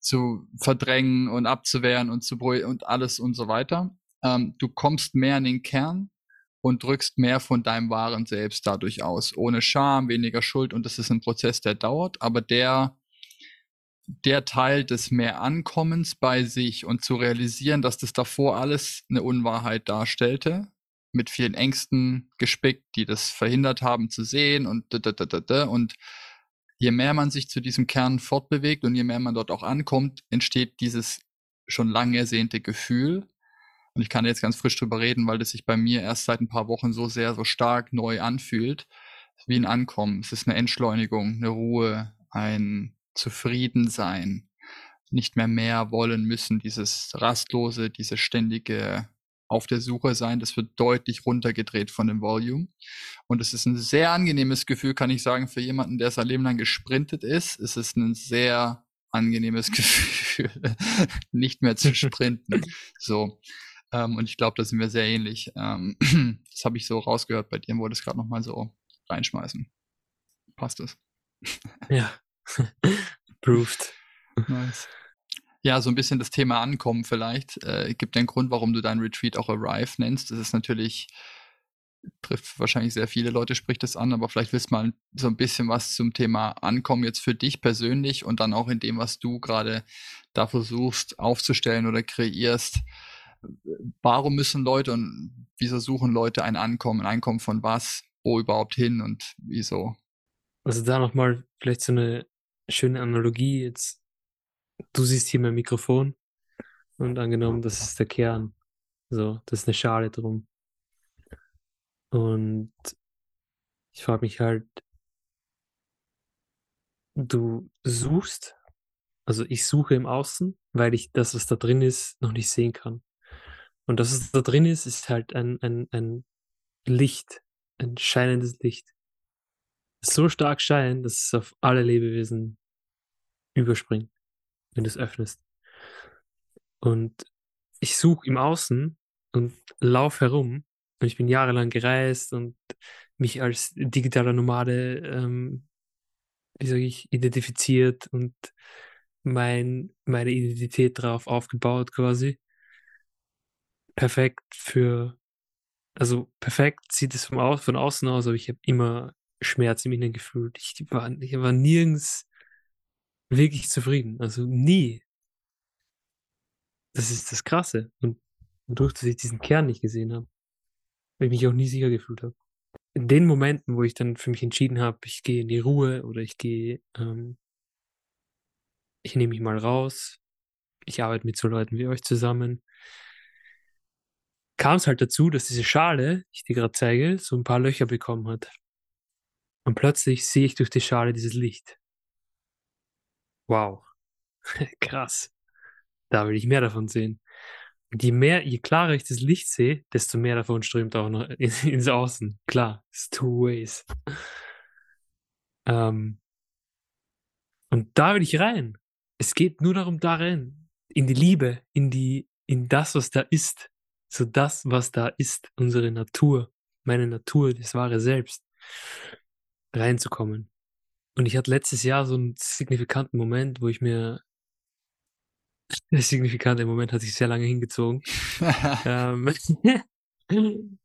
Speaker 1: zu verdrängen und abzuwehren und zu und alles und so weiter. Ähm, du kommst mehr in den Kern und drückst mehr von deinem wahren Selbst dadurch aus. Ohne Scham, weniger Schuld und das ist ein Prozess, der dauert, aber der, der Teil des mehr Ankommens bei sich und zu realisieren, dass das davor alles eine Unwahrheit darstellte, mit vielen Ängsten gespickt, die das verhindert haben zu sehen und und je mehr man sich zu diesem Kern fortbewegt und je mehr man dort auch ankommt, entsteht dieses schon lang ersehnte Gefühl. Und ich kann jetzt ganz frisch drüber reden, weil das sich bei mir erst seit ein paar Wochen so sehr, so stark neu anfühlt, wie ein Ankommen. Es ist eine Entschleunigung, eine Ruhe, ein Zufriedensein, nicht mehr mehr wollen müssen, dieses rastlose, diese ständige auf der Suche sein. Das wird deutlich runtergedreht von dem Volume. Und es ist ein sehr angenehmes Gefühl, kann ich sagen, für jemanden, der sein Leben lang gesprintet ist. Es ist ein sehr angenehmes (laughs) Gefühl, nicht mehr zu sprinten. so. Ähm, und ich glaube, da sind wir sehr ähnlich. Ähm, (clears throat) das habe ich so rausgehört bei dir, wollte es gerade nochmal so reinschmeißen. Passt es?
Speaker 2: ja. (laughs) Proved.
Speaker 1: Nice. Ja, so ein bisschen das Thema Ankommen vielleicht. Äh, gibt den Grund, warum du dein Retreat auch Arrive nennst. Das ist natürlich, trifft wahrscheinlich sehr viele Leute, spricht das an, aber vielleicht willst du mal so ein bisschen was zum Thema Ankommen jetzt für dich persönlich und dann auch in dem, was du gerade da versuchst aufzustellen oder kreierst. Warum müssen Leute und wieso suchen Leute ein Ankommen? Ein Einkommen von was? Wo überhaupt hin und wieso?
Speaker 2: Also da nochmal vielleicht so eine schöne Analogie jetzt du siehst hier mein Mikrofon und angenommen, das ist der Kern. So, das ist eine Schale drum. Und ich frage mich halt, du suchst, also ich suche im Außen, weil ich das, was da drin ist, noch nicht sehen kann. Und das, was da drin ist, ist halt ein, ein, ein Licht, ein scheinendes Licht. So stark scheint, dass es auf alle Lebewesen überspringt wenn du es öffnest. Und ich suche im Außen und laufe herum. Und ich bin jahrelang gereist und mich als digitaler Nomade, ähm, wie sage ich, identifiziert und mein, meine Identität darauf aufgebaut quasi. Perfekt für, also perfekt sieht es vom Au von außen aus, aber ich habe immer Schmerz im Inneren gefühlt. Ich war, ich war nirgends wirklich zufrieden. Also nie. Das ist das Krasse. Und dadurch, dass ich diesen Kern nicht gesehen habe, weil ich mich auch nie sicher gefühlt habe. In den Momenten, wo ich dann für mich entschieden habe, ich gehe in die Ruhe oder ich gehe, ähm, ich nehme mich mal raus, ich arbeite mit so Leuten wie euch zusammen, kam es halt dazu, dass diese Schale, die ich dir gerade zeige, so ein paar Löcher bekommen hat. Und plötzlich sehe ich durch die Schale dieses Licht. Wow. (laughs) Krass. Da will ich mehr davon sehen. Und je mehr, je klarer ich das Licht sehe, desto mehr davon strömt auch noch in, (laughs) ins Außen. Klar, it's two ways. Ähm, und da will ich rein. Es geht nur darum, da rein. In die Liebe, in die, in das, was da ist. So das, was da ist. Unsere Natur. Meine Natur, das wahre Selbst. Reinzukommen. Und ich hatte letztes Jahr so einen signifikanten Moment, wo ich mir (laughs) der signifikante Moment hat sich sehr lange hingezogen. (laughs) ähm, (laughs)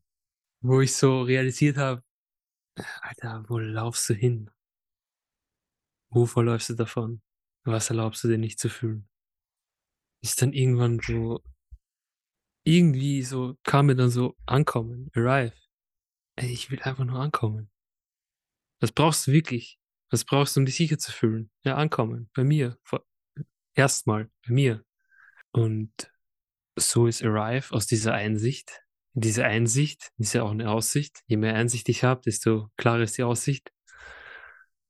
Speaker 2: wo ich so realisiert habe, Alter, wo laufst du hin? Wovor läufst du davon? Was erlaubst du dir nicht zu fühlen? Ist dann irgendwann so, irgendwie so, kam mir dann so ankommen, arrive. Ey, ich will einfach nur ankommen. Das brauchst du wirklich. Was brauchst du, um dich sicher zu fühlen? Ja, ankommen. Bei mir. Erstmal. Bei mir. Und so ist Arrive aus dieser Einsicht. Diese Einsicht ist ja auch eine Aussicht. Je mehr Einsicht ich habe, desto klarer ist die Aussicht.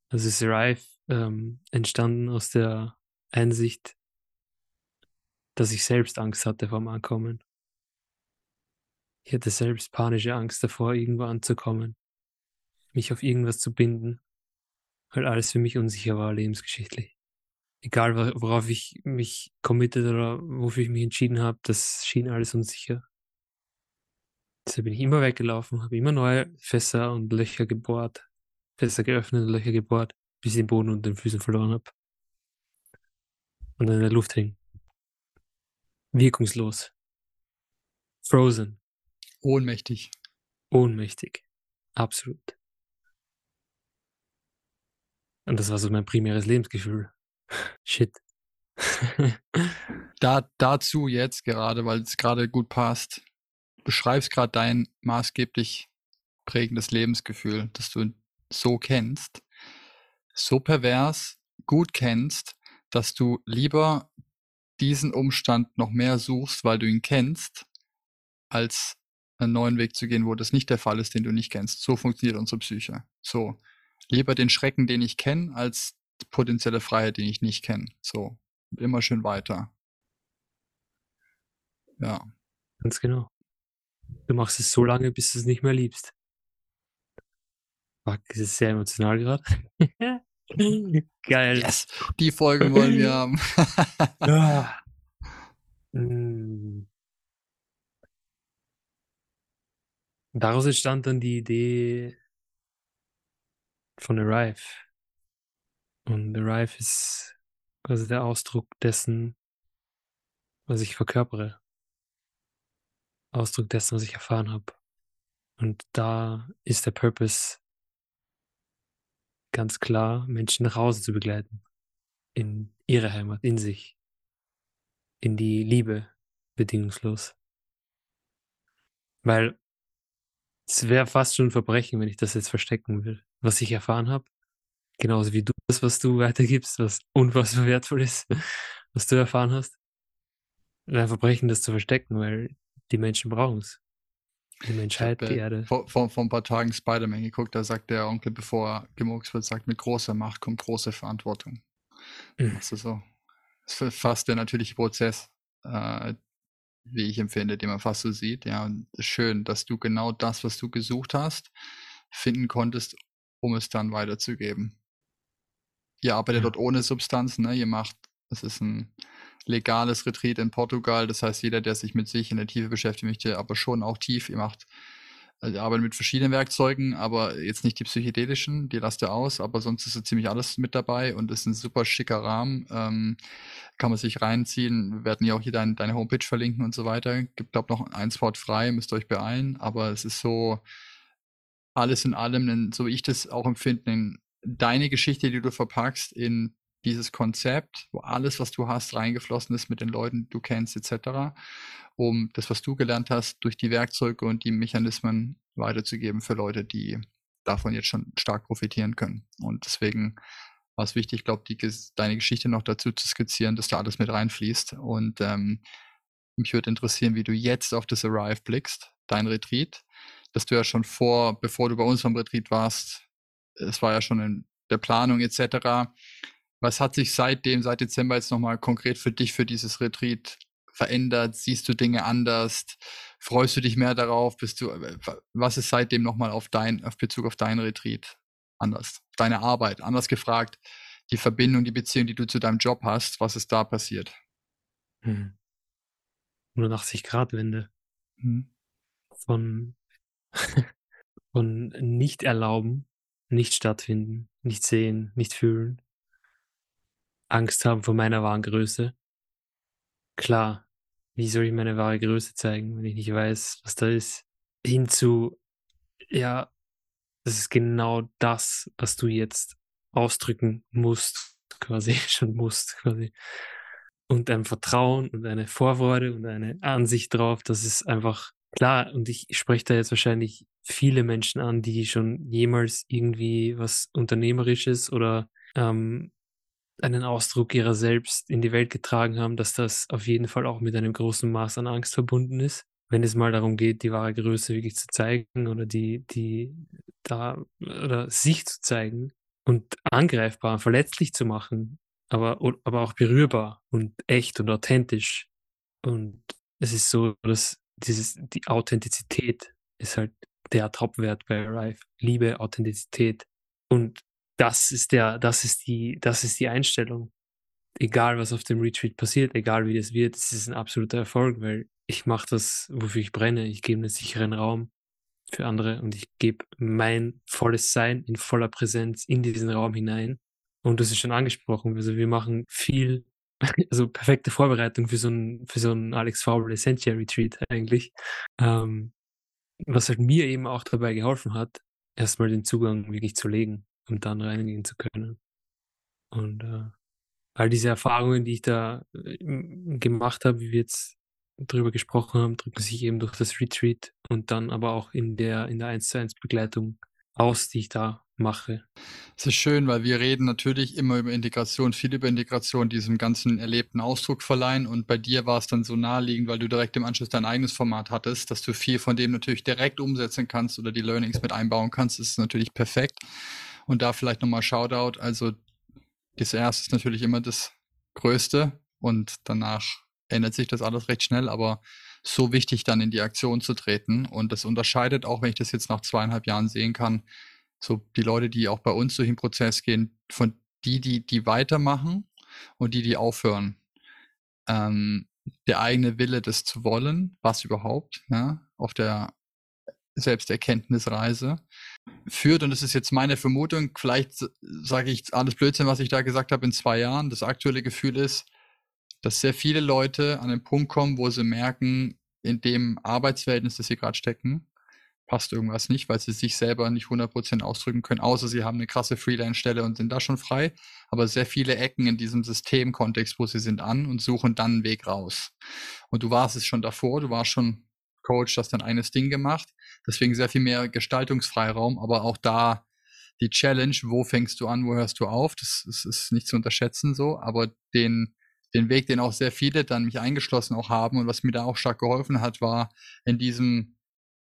Speaker 2: Also ist Arrive ähm, entstanden aus der Einsicht, dass ich selbst Angst hatte vor dem Ankommen. Ich hatte selbst panische Angst davor, irgendwo anzukommen, mich auf irgendwas zu binden, weil alles für mich unsicher war, lebensgeschichtlich. Egal, worauf ich mich committed oder wofür ich mich entschieden habe, das schien alles unsicher. Deshalb bin ich immer weggelaufen, habe immer neue Fässer und Löcher gebohrt, Fässer geöffnet und Löcher gebohrt, bis ich den Boden unter den Füßen verloren habe. Und dann in der Luft hing. Wirkungslos. Frozen.
Speaker 1: Ohnmächtig.
Speaker 2: Ohnmächtig. Absolut. Und das war so mein primäres Lebensgefühl. (laughs) Shit.
Speaker 1: da, dazu jetzt gerade, weil es gerade gut passt, beschreibst gerade dein maßgeblich prägendes Lebensgefühl, das du so kennst. so pervers gut kennst, dass du lieber diesen Umstand noch mehr suchst, weil du ihn kennst, als einen neuen Weg zu gehen, wo das nicht der Fall ist, den du nicht kennst. So funktioniert unsere Psyche. So. Lieber den Schrecken, den ich kenne, als potenzielle Freiheit, den ich nicht kenne. So. Immer schön weiter. Ja.
Speaker 2: Ganz genau. Du machst es so lange, bis du es nicht mehr liebst. Fuck, das ist sehr emotional gerade. (laughs) Geil.
Speaker 1: Yes, die Folge wollen wir haben. (laughs)
Speaker 2: Ah. (laughs) Mm. Daraus entstand dann die Idee von Arrive. Und Arrive ist quasi der Ausdruck dessen, was ich verkörpere. Ausdruck dessen, was ich erfahren habe. Und da ist der Purpose ganz klar, Menschen nach Hause zu begleiten. In ihre Heimat, in sich. In die Liebe, bedingungslos. Weil es wäre fast schon ein Verbrechen, wenn ich das jetzt verstecken will, was ich erfahren habe. Genauso wie du das, was du weitergibst, was unfassbar wertvoll ist, (laughs) was du erfahren hast. Ein Verbrechen, das zu verstecken, weil die Menschen brauchen es. Die Menschheit,
Speaker 1: hab,
Speaker 2: die
Speaker 1: äh,
Speaker 2: Erde.
Speaker 1: Vor, vor, vor ein paar Tagen Spider-Man geguckt, da sagt der Onkel, bevor er gemurkst wird, sagt, mit großer Macht kommt große Verantwortung.
Speaker 2: Mhm.
Speaker 1: Das ist so. Das ist fast der natürliche Prozess, äh, wie ich empfinde, den man fast so sieht. Ja, und schön, dass du genau das, was du gesucht hast, finden konntest, um es dann weiterzugeben. Ihr arbeitet
Speaker 2: Ja.
Speaker 1: dort ohne Substanz, ne? Ihr macht, es ist ein legales Retreat in Portugal. Das heißt, jeder, der sich mit sich in der Tiefe beschäftigen möchte, aber schon auch tief, ihr macht, also ihr arbeitet mit verschiedenen Werkzeugen, aber jetzt nicht die psychedelischen, die lasst ihr aus, aber sonst ist so ziemlich alles mit dabei und ist ein super schicker Rahmen. Ähm, kann man sich reinziehen. Wir werden ja auch hier dein, deine Homepage verlinken und so weiter. Gibt, glaube noch ein Spot frei, müsst ihr euch beeilen, aber es ist so alles in allem, ein, so wie ich das auch empfinde, ein, deine Geschichte, die du verpackst in dieses Konzept, wo alles, was du hast, reingeflossen ist mit den Leuten, die du kennst, etc., um das, was du gelernt hast, durch die Werkzeuge und die Mechanismen weiterzugeben für Leute, die davon jetzt schon stark profitieren können. Und deswegen war es wichtig, glaube die, deine Geschichte noch dazu zu skizzieren, dass da alles mit reinfließt. Und ähm, mich würde interessieren, wie du jetzt auf das Arrive blickst, dein Retreat, dass du ja schon vor, bevor du bei uns vom Retreat warst, es war ja schon in der Planung etc. Was hat sich seitdem, seit Dezember jetzt nochmal konkret für dich, für dieses Retreat verändert? Siehst du Dinge anders? Freust du dich mehr darauf? Bist du, was ist seitdem nochmal auf dein, auf Bezug auf dein Retreat anders? Deine Arbeit, anders gefragt, die Verbindung, die Beziehung, die du zu deinem Job hast, was ist da passiert?
Speaker 2: Hm. 180 Grad Wende
Speaker 1: Hm.
Speaker 2: von, (laughs) von nicht erlauben, nicht stattfinden, nicht sehen, nicht fühlen, Angst haben vor meiner wahren Größe. Klar, wie soll ich meine wahre Größe zeigen, wenn ich nicht weiß, was da ist? Hinzu, ja, das ist genau das, was du jetzt ausdrücken musst, (laughs) quasi, schon musst, quasi. Und ein Vertrauen und eine Vorfreude und eine Ansicht drauf, das ist einfach klar. Und ich spreche da jetzt wahrscheinlich viele Menschen an, die schon jemals irgendwie was Unternehmerisches oder ähm, einen Ausdruck ihrer selbst in die Welt getragen haben, dass das auf jeden Fall auch mit einem großen Maß an Angst verbunden ist. Wenn es mal darum geht, die wahre Größe wirklich zu zeigen oder die, die da oder sich zu zeigen und angreifbar, verletzlich zu machen, aber, aber auch berührbar und echt und authentisch. Und es ist so, dass dieses, die Authentizität ist halt der Topwert bei Arrive. Liebe, Authentizität. Und das ist der, das ist die, das ist die Einstellung. Egal was auf dem Retreat passiert, egal wie das wird, es ist ein absoluter Erfolg, weil ich mache das, wofür ich brenne. Ich gebe einen sicheren Raum für andere und ich gebe mein volles Sein in voller Präsenz in diesen Raum hinein. Und das ist schon angesprochen. Also wir machen viel, (laughs) also perfekte Vorbereitung für so ein, für so ein Alex Faubel Essentia Retreat eigentlich. Ähm, was halt mir eben auch dabei geholfen hat, erstmal den Zugang wirklich zu legen und dann reingehen zu können. Und äh, all diese Erfahrungen, die ich da äh, gemacht habe, wie wir jetzt drüber gesprochen haben, drücken sich eben durch das Retreat und dann aber auch in der in der 1 zu 1 Begleitung aus, die ich da mache.
Speaker 1: Es ist schön, weil wir reden natürlich immer über Integration, viel über Integration, diesem ganzen erlebten Ausdruck verleihen. Und bei dir war es dann so naheliegend, weil du direkt im Anschluss dein eigenes Format hattest, dass du viel von dem natürlich direkt umsetzen kannst oder die Learnings mit einbauen kannst. Das ist natürlich perfekt. Und da vielleicht nochmal Shoutout. Also das erste ist natürlich immer das Größte und danach ändert sich das alles recht schnell, aber so wichtig dann in die Aktion zu treten. Und das unterscheidet auch, wenn ich das jetzt nach zweieinhalb Jahren sehen kann, so die Leute, die auch bei uns durch den Prozess gehen, von die, die, die weitermachen und die, die aufhören. Ähm, der eigene Wille, das zu wollen, was überhaupt, ja, auf der Selbsterkenntnisreise führt, und das ist jetzt meine Vermutung, vielleicht sage ich alles Blödsinn, was ich da gesagt habe in zwei Jahren. Das aktuelle Gefühl ist, dass sehr viele Leute an den Punkt kommen, wo sie merken, in dem Arbeitsverhältnis, das sie gerade stecken, passt irgendwas nicht, weil sie sich selber nicht 100% ausdrücken können, außer sie haben eine krasse Freelance-Stelle und sind da schon frei. Aber sehr viele Ecken in diesem Systemkontext, wo sie sind, an und suchen dann einen Weg raus. Und du warst es schon davor, du warst schon Coach, hast dein eines Ding gemacht. Deswegen sehr viel mehr Gestaltungsfreiraum, aber auch da die Challenge, wo fängst du an, wo hörst du auf, das, das ist nicht zu unterschätzen so, aber den, den Weg, den auch sehr viele dann mich eingeschlossen auch haben und was mir da auch stark geholfen hat, war in diesem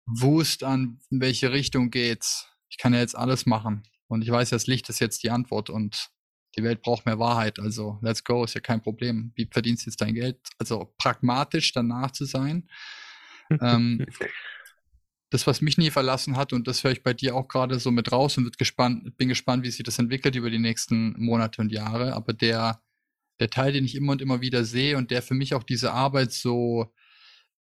Speaker 1: Wust an, in welche Richtung geht's. Ich kann ja jetzt alles machen und ich weiß, das Licht ist jetzt die Antwort und die Welt braucht mehr Wahrheit, also let's go, ist ja kein Problem. Wie verdienst du jetzt dein Geld? Also pragmatisch danach zu sein. ähm, (laughs) das, was mich nie verlassen hat, und das höre ich bei dir auch gerade so mit raus und wird gespannt, bin gespannt, wie sich das entwickelt über die nächsten Monate und Jahre. Aber der, der Teil, den ich immer und immer wieder sehe und der für mich auch diese Arbeit so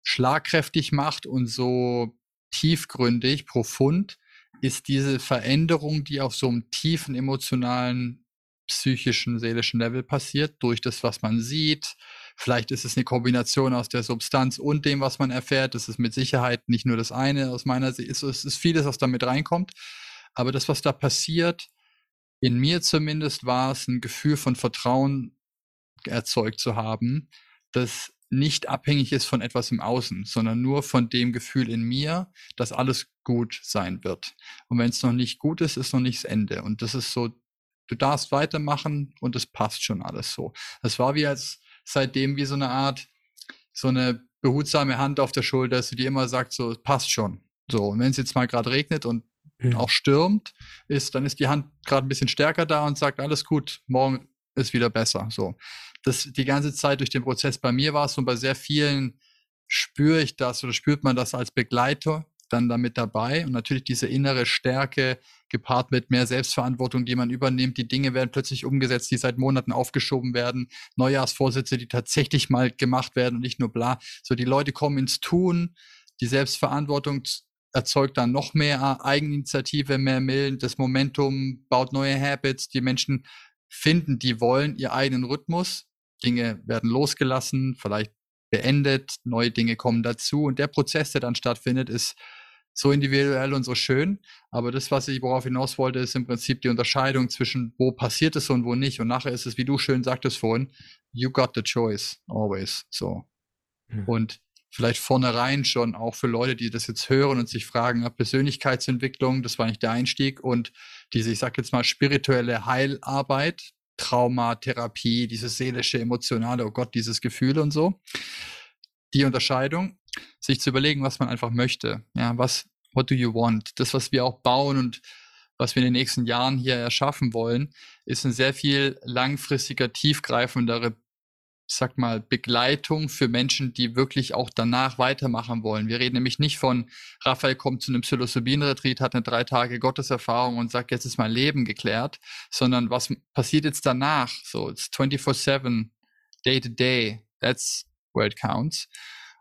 Speaker 1: schlagkräftig macht und so tiefgründig, profund, ist diese Veränderung, die auf so einem tiefen emotionalen, psychischen, seelischen Level passiert, durch das, was man sieht, Vielleicht ist es eine Kombination aus der Substanz und dem, was man erfährt. Das ist mit Sicherheit nicht nur das eine. Aus meiner Sicht es ist vieles, was damit reinkommt. Aber das, was da passiert, in mir zumindest war es ein Gefühl von Vertrauen erzeugt zu haben, das nicht abhängig ist von etwas im Außen, sondern nur von dem Gefühl in mir, dass alles gut sein wird. Und wenn es noch nicht gut ist, ist noch nicht das Ende. Und das ist so, du darfst weitermachen und es passt schon alles so. Das war wie als seitdem wie so eine Art, so eine behutsame Hand auf der Schulter, dass sie dir immer sagt, so, passt schon. So, und wenn es jetzt mal gerade regnet und mhm. auch stürmt, ist, dann ist die Hand gerade ein bisschen stärker da und sagt, alles gut, morgen ist wieder besser. So. Das die ganze Zeit durch den Prozess bei mir war es und bei sehr vielen spüre ich das oder spürt man das als Begleiter, dann damit dabei und natürlich diese innere Stärke gepaart mit mehr Selbstverantwortung, die man übernimmt. Die Dinge werden plötzlich umgesetzt, die seit Monaten aufgeschoben werden. Neujahrsvorsätze, die tatsächlich mal gemacht werden und nicht nur bla. So die Leute kommen ins Tun. Die Selbstverantwortung erzeugt dann noch mehr Eigeninitiative, mehr Millen. Das Momentum baut neue Habits. Die Menschen finden, die wollen ihr eigenen Rhythmus. Dinge werden losgelassen, vielleicht beendet, neue Dinge kommen dazu und der Prozess, der dann stattfindet, ist so individuell und so schön. Aber das, was ich worauf hinaus wollte, ist im Prinzip die Unterscheidung zwischen wo passiert es und wo nicht. Und nachher ist es, wie du schön sagtest vorhin, you got the choice, always. So. Mhm. Und vielleicht vornherein schon auch für Leute, die das jetzt hören und sich fragen, Persönlichkeitsentwicklung, das war nicht der Einstieg und diese, ich sag jetzt mal, spirituelle Heilarbeit, Traumatherapie, dieses seelische, emotionale, oh Gott, dieses Gefühl und so. Die Unterscheidung, sich zu überlegen, was man einfach möchte. Ja, was, what do you want? Das, was wir auch bauen und was wir in den nächsten Jahren hier erschaffen wollen, ist ein sehr viel langfristiger, tiefgreifendere ich sag mal, Begleitung für Menschen, die wirklich auch danach weitermachen wollen. Wir reden nämlich nicht von, Raphael kommt zu einem Psilocybin-Retreat, hat eine drei Tage Gotteserfahrung und sagt, jetzt ist mein Leben geklärt, sondern was passiert jetzt danach? So, it's 24-7, day to day, that's where it counts.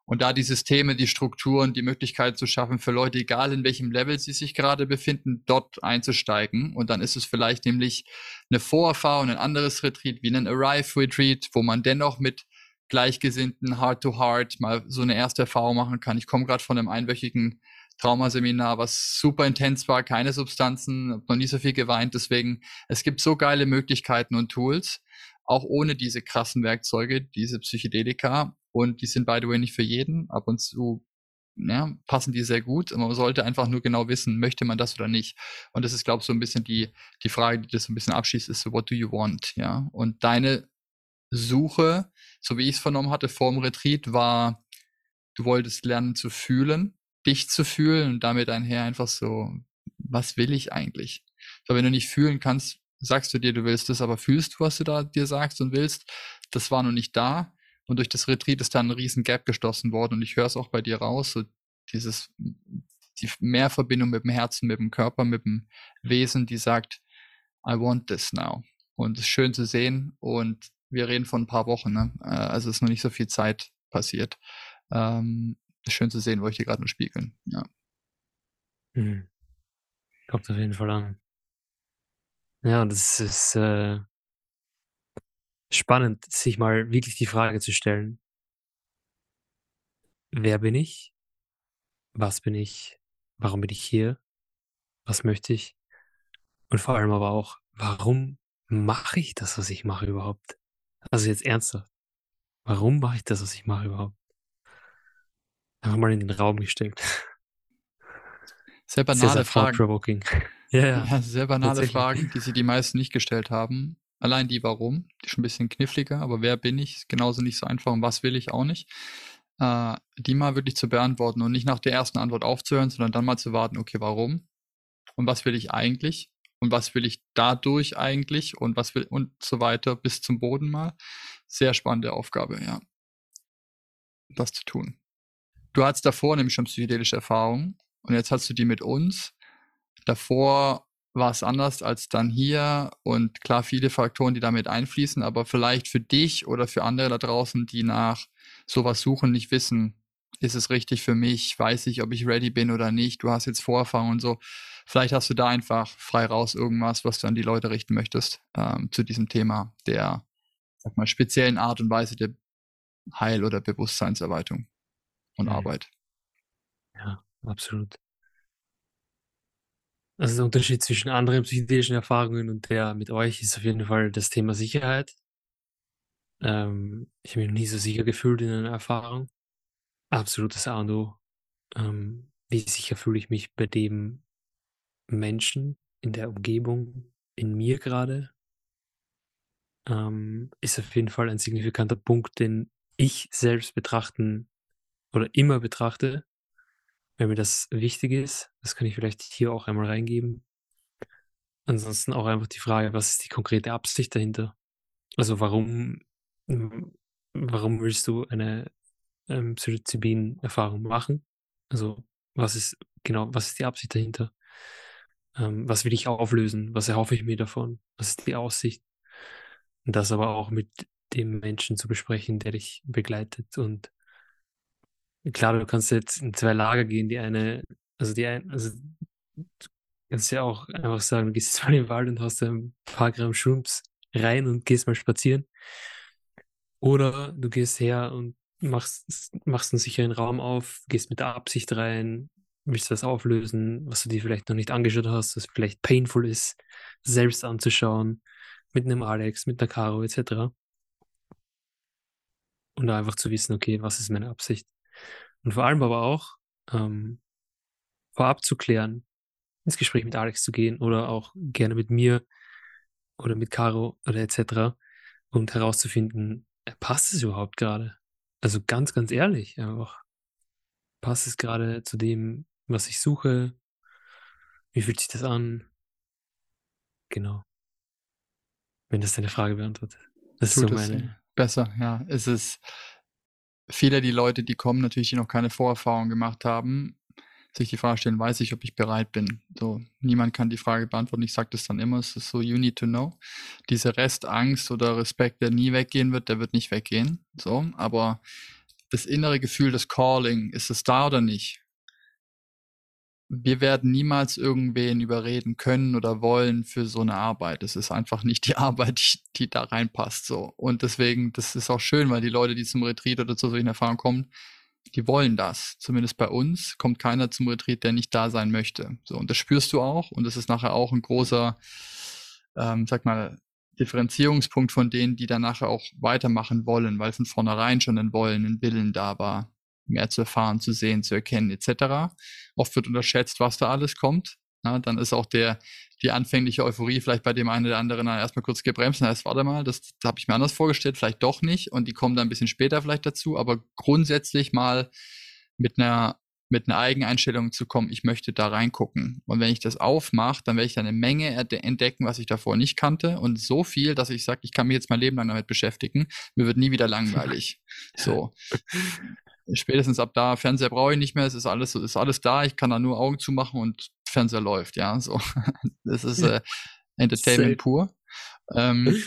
Speaker 1: Und da die Systeme, die Strukturen, die Möglichkeit zu schaffen, für Leute, egal in welchem Level sie sich gerade befinden, dort einzusteigen. Und dann ist es vielleicht nämlich eine Vorerfahrung, ein anderes Retreat wie ein Arrive-Retreat, wo man dennoch mit Gleichgesinnten Heart-to-Heart mal so eine erste Erfahrung machen kann. Ich komme gerade von einem einwöchigen Traumaseminar, was super intens war, keine Substanzen, noch nie so viel geweint. Deswegen, es gibt so geile Möglichkeiten und Tools, auch ohne diese krassen Werkzeuge, diese Psychedelika. Und die sind, by the way, nicht für jeden. Ab und zu ja, passen die sehr gut. Man sollte einfach nur genau wissen, möchte man das oder nicht. Und das ist, glaube ich, so ein bisschen die, die Frage, die das so ein bisschen abschließt, ist so, what do you want? Ja. Und deine Suche, so wie ich es vernommen hatte, vorm Retreat, war, du wolltest lernen zu fühlen, dich zu fühlen und damit einher einfach so, was will ich eigentlich? Weil wenn du nicht fühlen kannst, sagst du dir, du willst es, aber fühlst du, was du da dir sagst und willst, das war noch nicht da. Und durch das Retreat ist dann ein riesen Gap gestoßen worden und ich höre es auch bei dir raus, so dieses, die Mehrverbindung mit dem Herzen, mit dem Körper, mit dem Wesen, die sagt, I want this now. Und es ist schön zu sehen und wir reden von ein paar Wochen, ne? Äh, also ist noch nicht so viel Zeit passiert. Ähm, ist schön zu sehen, wo ich dir gerade nur spiegeln. Ja.
Speaker 2: Mhm. Kommt auf jeden Fall an. Ja, das ist äh, spannend, sich mal wirklich die Frage zu stellen. Wer bin ich? Was bin ich? Warum bin ich hier? Was möchte ich? Und vor allem aber auch, warum mache ich das, was ich mache überhaupt? Also jetzt ernsthaft. Warum mache ich das, was ich mache überhaupt? Einfach mal in den Raum gestellt.
Speaker 1: Sehr banale sehr, sehr
Speaker 2: Fragen.
Speaker 1: Ja, ja. ja, sehr banale Fragen, die sich die meisten nicht gestellt haben. Allein die Warum, die ist schon ein bisschen kniffliger, aber wer bin ich, ist genauso nicht so einfach und was will ich auch nicht. Äh, die mal wirklich zu beantworten und nicht nach der ersten Antwort aufzuhören, sondern dann mal zu warten, okay, warum? Und was will ich eigentlich? Und was will ich dadurch eigentlich? Und was will und so weiter bis zum Boden mal. Sehr spannende Aufgabe, ja. Das zu tun. Du hattest davor nämlich schon psychedelische Erfahrungen und jetzt hast du die mit uns. Davor war es anders als dann hier und klar viele Faktoren, die damit einfließen, aber vielleicht für dich oder für andere da draußen, die nach sowas suchen, nicht wissen, ist es richtig für mich, weiß ich, ob ich ready bin oder nicht, du hast jetzt Vorerfahrung und so. Vielleicht hast du da einfach frei raus irgendwas, was du an die Leute richten möchtest ähm, zu diesem Thema der, sag mal, speziellen Art und Weise der Heil- oder Bewusstseinserweiterung und mhm. Arbeit.
Speaker 2: Ja, absolut. Also der Unterschied zwischen anderen psychedelischen Erfahrungen und der mit euch ist auf jeden Fall das Thema Sicherheit. Ähm, ich habe mich noch nie so sicher gefühlt in einer Erfahrung. Absolutes A und O. Ähm, wie sicher fühle ich mich bei dem Menschen in der Umgebung, in mir gerade? Ähm, ist auf jeden Fall ein signifikanter Punkt, den ich selbst betrachten oder immer betrachte, wenn mir das wichtig ist. Das kann ich vielleicht hier auch einmal reingeben. Ansonsten auch einfach die Frage, was ist die konkrete Absicht dahinter? Also warum, warum willst du eine ähm, Psilocybin-Erfahrung machen? Also was ist genau, was ist die Absicht dahinter? Ähm, was will ich auflösen? Was erhoffe ich mir davon? Was ist die Aussicht? Und das aber auch mit dem Menschen zu besprechen, der dich begleitet und Klar, du kannst jetzt in zwei Lager gehen. Die eine, also die eine, also du kannst ja auch einfach sagen, du gehst jetzt (laughs) mal in den Wald und hast ein paar Gramm Shrooms rein und gehst mal spazieren. Oder du gehst her und machst, machst einen sicheren Raum auf, gehst mit der Absicht rein, willst was auflösen, was du dir vielleicht noch nicht angeschaut hast, was vielleicht painful ist, selbst anzuschauen, mit einem Alex, mit einer Caro etc. Und einfach zu wissen, okay, was ist meine Absicht? Und vor allem aber auch ähm, vorab zu klären, ins Gespräch mit Alex zu gehen oder auch gerne mit mir oder mit Caro oder etc. und herauszufinden, äh, passt es überhaupt gerade? Also ganz, ganz ehrlich, einfach. Passt es gerade zu dem, was ich suche? Wie fühlt sich das an? Genau. Wenn das deine Frage beantwortet. Das
Speaker 1: Tut ist so meine. Besser, ja. Es ist viele die Leute, die kommen, natürlich, die noch keine Vorerfahrung gemacht haben, sich die Frage stellen, weiß ich, ob ich bereit bin. So, niemand kann die Frage beantworten. Ich sage das dann immer, es ist so, you need to know. Diese Restangst oder Respekt, der nie weggehen wird, der wird nicht weggehen. So, aber das innere Gefühl, das Calling, ist es da oder nicht? Wir werden niemals irgendwen überreden können oder wollen für so eine Arbeit. Es ist einfach nicht die (laughs) Arbeit, die, die, da reinpasst. So. Und deswegen, das ist auch schön, weil die Leute, die zum Retreat oder zu solchen Erfahrungen kommen, die wollen das. Zumindest bei uns kommt keiner zum Retreat, der nicht da sein möchte. So, und das spürst du auch. Und das ist nachher auch ein großer, ähm, sag mal, Differenzierungspunkt von denen, die dann nachher auch weitermachen wollen, weil von vornherein schon ein Wollen, ein Willen da war. Mehr zu erfahren, zu sehen, zu erkennen, etc. Oft wird unterschätzt, was da alles kommt. Ja, dann ist auch der, die anfängliche Euphorie vielleicht bei dem einen oder anderen dann erstmal kurz gebremst. Na, heißt, warte mal, das, das habe ich mir anders vorgestellt, vielleicht doch nicht. Und die kommen dann ein bisschen später vielleicht dazu. Aber grundsätzlich mal mit einer mit einer Eigeneinstellung zu kommen, ich möchte da reingucken. Und wenn ich das aufmache, dann werde ich eine Menge entdecken, was ich davor nicht kannte. Und so viel, dass ich sage, ich kann mich jetzt mein Leben lang damit beschäftigen. Mir wird nie wieder (laughs) langweilig. so. Spätestens ab da, Fernseher brauche ich nicht mehr, es ist alles, ist alles da, ich kann da nur Augen zumachen und Fernseher läuft, ja. So. (laughs) Das ist äh, Entertainment pur. Ähm,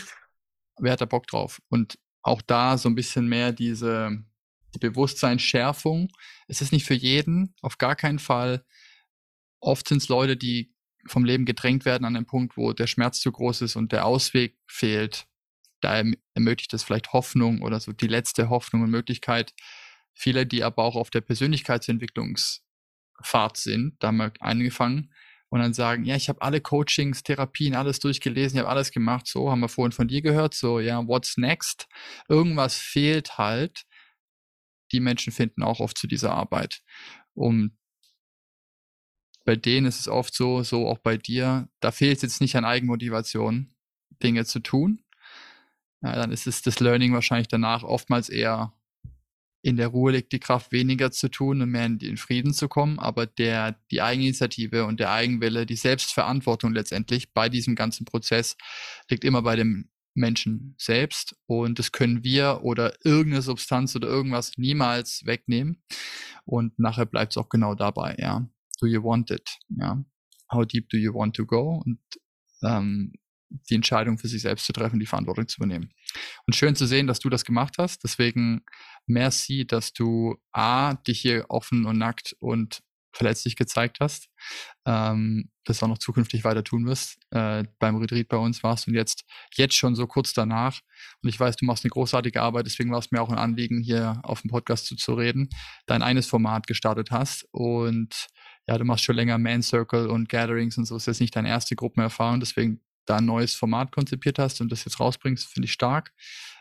Speaker 1: wer hat da Bock drauf? Und auch da so ein bisschen mehr diese, die Bewusstseinsschärfung. Es ist nicht für jeden, auf gar keinen Fall. Oft sind es Leute, die vom Leben gedrängt werden an einem Punkt, wo der Schmerz zu groß ist und der Ausweg fehlt. Da ermöglicht es vielleicht Hoffnung oder so die letzte Hoffnung und Möglichkeit. Viele, die aber auch auf der Persönlichkeitsentwicklungsfahrt sind, da haben wir angefangen und dann sagen, ja, ich habe alle Coachings, Therapien, alles durchgelesen, ich habe alles gemacht, so haben wir vorhin von dir gehört, so ja, what's next? Irgendwas fehlt halt die Menschen finden auch oft zu dieser Arbeit. Um bei denen ist es oft so, so auch bei dir, da fehlt es jetzt nicht an Eigenmotivation, Dinge zu tun. Ja, dann ist es das Learning wahrscheinlich danach oftmals eher in der Ruhe liegt die Kraft weniger zu tun und mehr in den Frieden zu kommen, aber der, die Eigeninitiative und der Eigenwille, die Selbstverantwortung letztendlich bei diesem ganzen Prozess liegt immer bei dem Menschen selbst und das können wir oder irgendeine Substanz oder irgendwas niemals wegnehmen und nachher bleibt es auch genau dabei, ja. Do you want it? Ja. How deep do you want to go? Und ähm, die Entscheidung für sich selbst zu treffen, die Verantwortung zu übernehmen. Und schön zu sehen, dass du das gemacht hast. Deswegen merci, dass du A, dich hier offen und nackt und verletzlich gezeigt hast, ähm, das auch noch zukünftig weiter tun wirst. Äh, beim Retreat bei uns warst und jetzt, jetzt schon so kurz danach. Und ich weiß, du machst eine großartige Arbeit, deswegen war es mir auch ein Anliegen, hier auf dem Podcast zu, zu reden, dein eines Format gestartet hast. Und ja, du machst schon länger Man Circle und Gatherings und so, ist jetzt nicht deine erste Gruppenerfahrung, deswegen da ein neues Format konzipiert hast und das jetzt rausbringst, finde ich stark.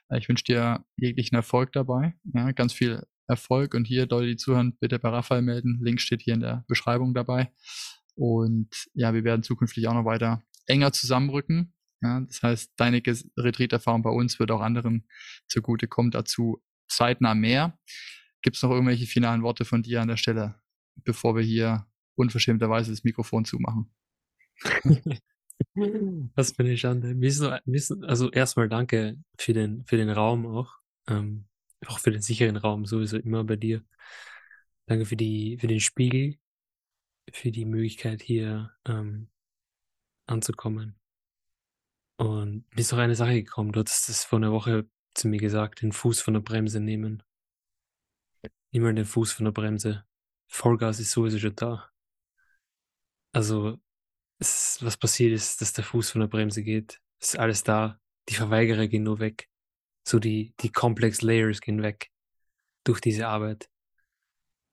Speaker 1: Äh, ich wünsche dir jeglichen Erfolg dabei. Ja, ganz viel Erfolg. Und hier, Leute, die zuhören, bitte bei Raphael melden. Link steht hier in der Beschreibung dabei. Und ja, wir werden zukünftig auch noch weiter enger zusammenrücken. Ja, das heißt, deine Retreat-Erfahrung bei uns wird auch anderen zugutekommen. Dazu zeitnah mehr. Gibt es noch irgendwelche finalen Worte von dir an der Stelle, bevor wir hier unverschämterweise das Mikrofon zumachen? (laughs) (laughs)
Speaker 2: Das bin ich an. Also erstmal danke für den, für den Raum auch. Ähm, auch für den sicheren Raum sowieso immer bei dir. Danke für die, für den Spiegel, für die Möglichkeit hier ähm, anzukommen. Und mir ist noch eine Sache gekommen. Du hattest das vor einer Woche zu mir gesagt, den Fuß von der Bremse nehmen. Mal den Fuß von der Bremse. Vollgas ist sowieso schon da. Also, es, was passiert ist, dass der Fuß von der Bremse geht. Es ist alles da. Die Verweigerer gehen nur weg so die, die complex layers gehen weg durch diese Arbeit.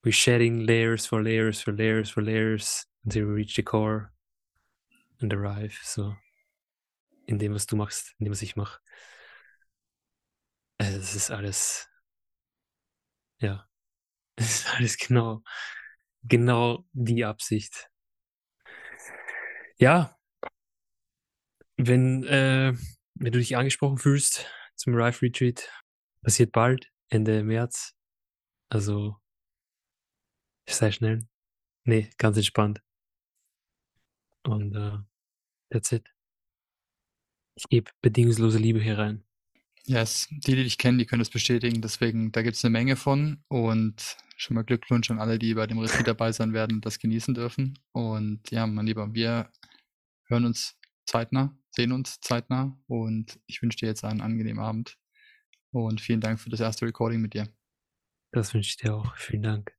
Speaker 2: We're shedding layers for layers for layers for layers until we reach the core and arrive. So in dem, was du machst, in dem, was ich mache. Also das ist alles, ja, (laughs) das ist alles genau, genau die Absicht. Ja, wenn, äh, wenn du dich angesprochen fühlst, zum Rife Retreat. Passiert bald, Ende März. Also, sei schnell. Nee, ganz entspannt. Und uh, that's it. Ich gebe bedingungslose Liebe hier rein.
Speaker 1: Yes, die, die dich kennen, die können das bestätigen. Deswegen, da gibt es eine Menge von. Und schon mal Glückwunsch an alle, die bei dem Retreat dabei sein werden und das genießen dürfen. Und ja, mein Lieber, wir hören uns zeitnah, sehen uns zeitnah und ich wünsche dir jetzt einen angenehmen Abend und vielen Dank für das erste Recording mit dir.
Speaker 2: Das wünsche ich dir auch. Vielen Dank.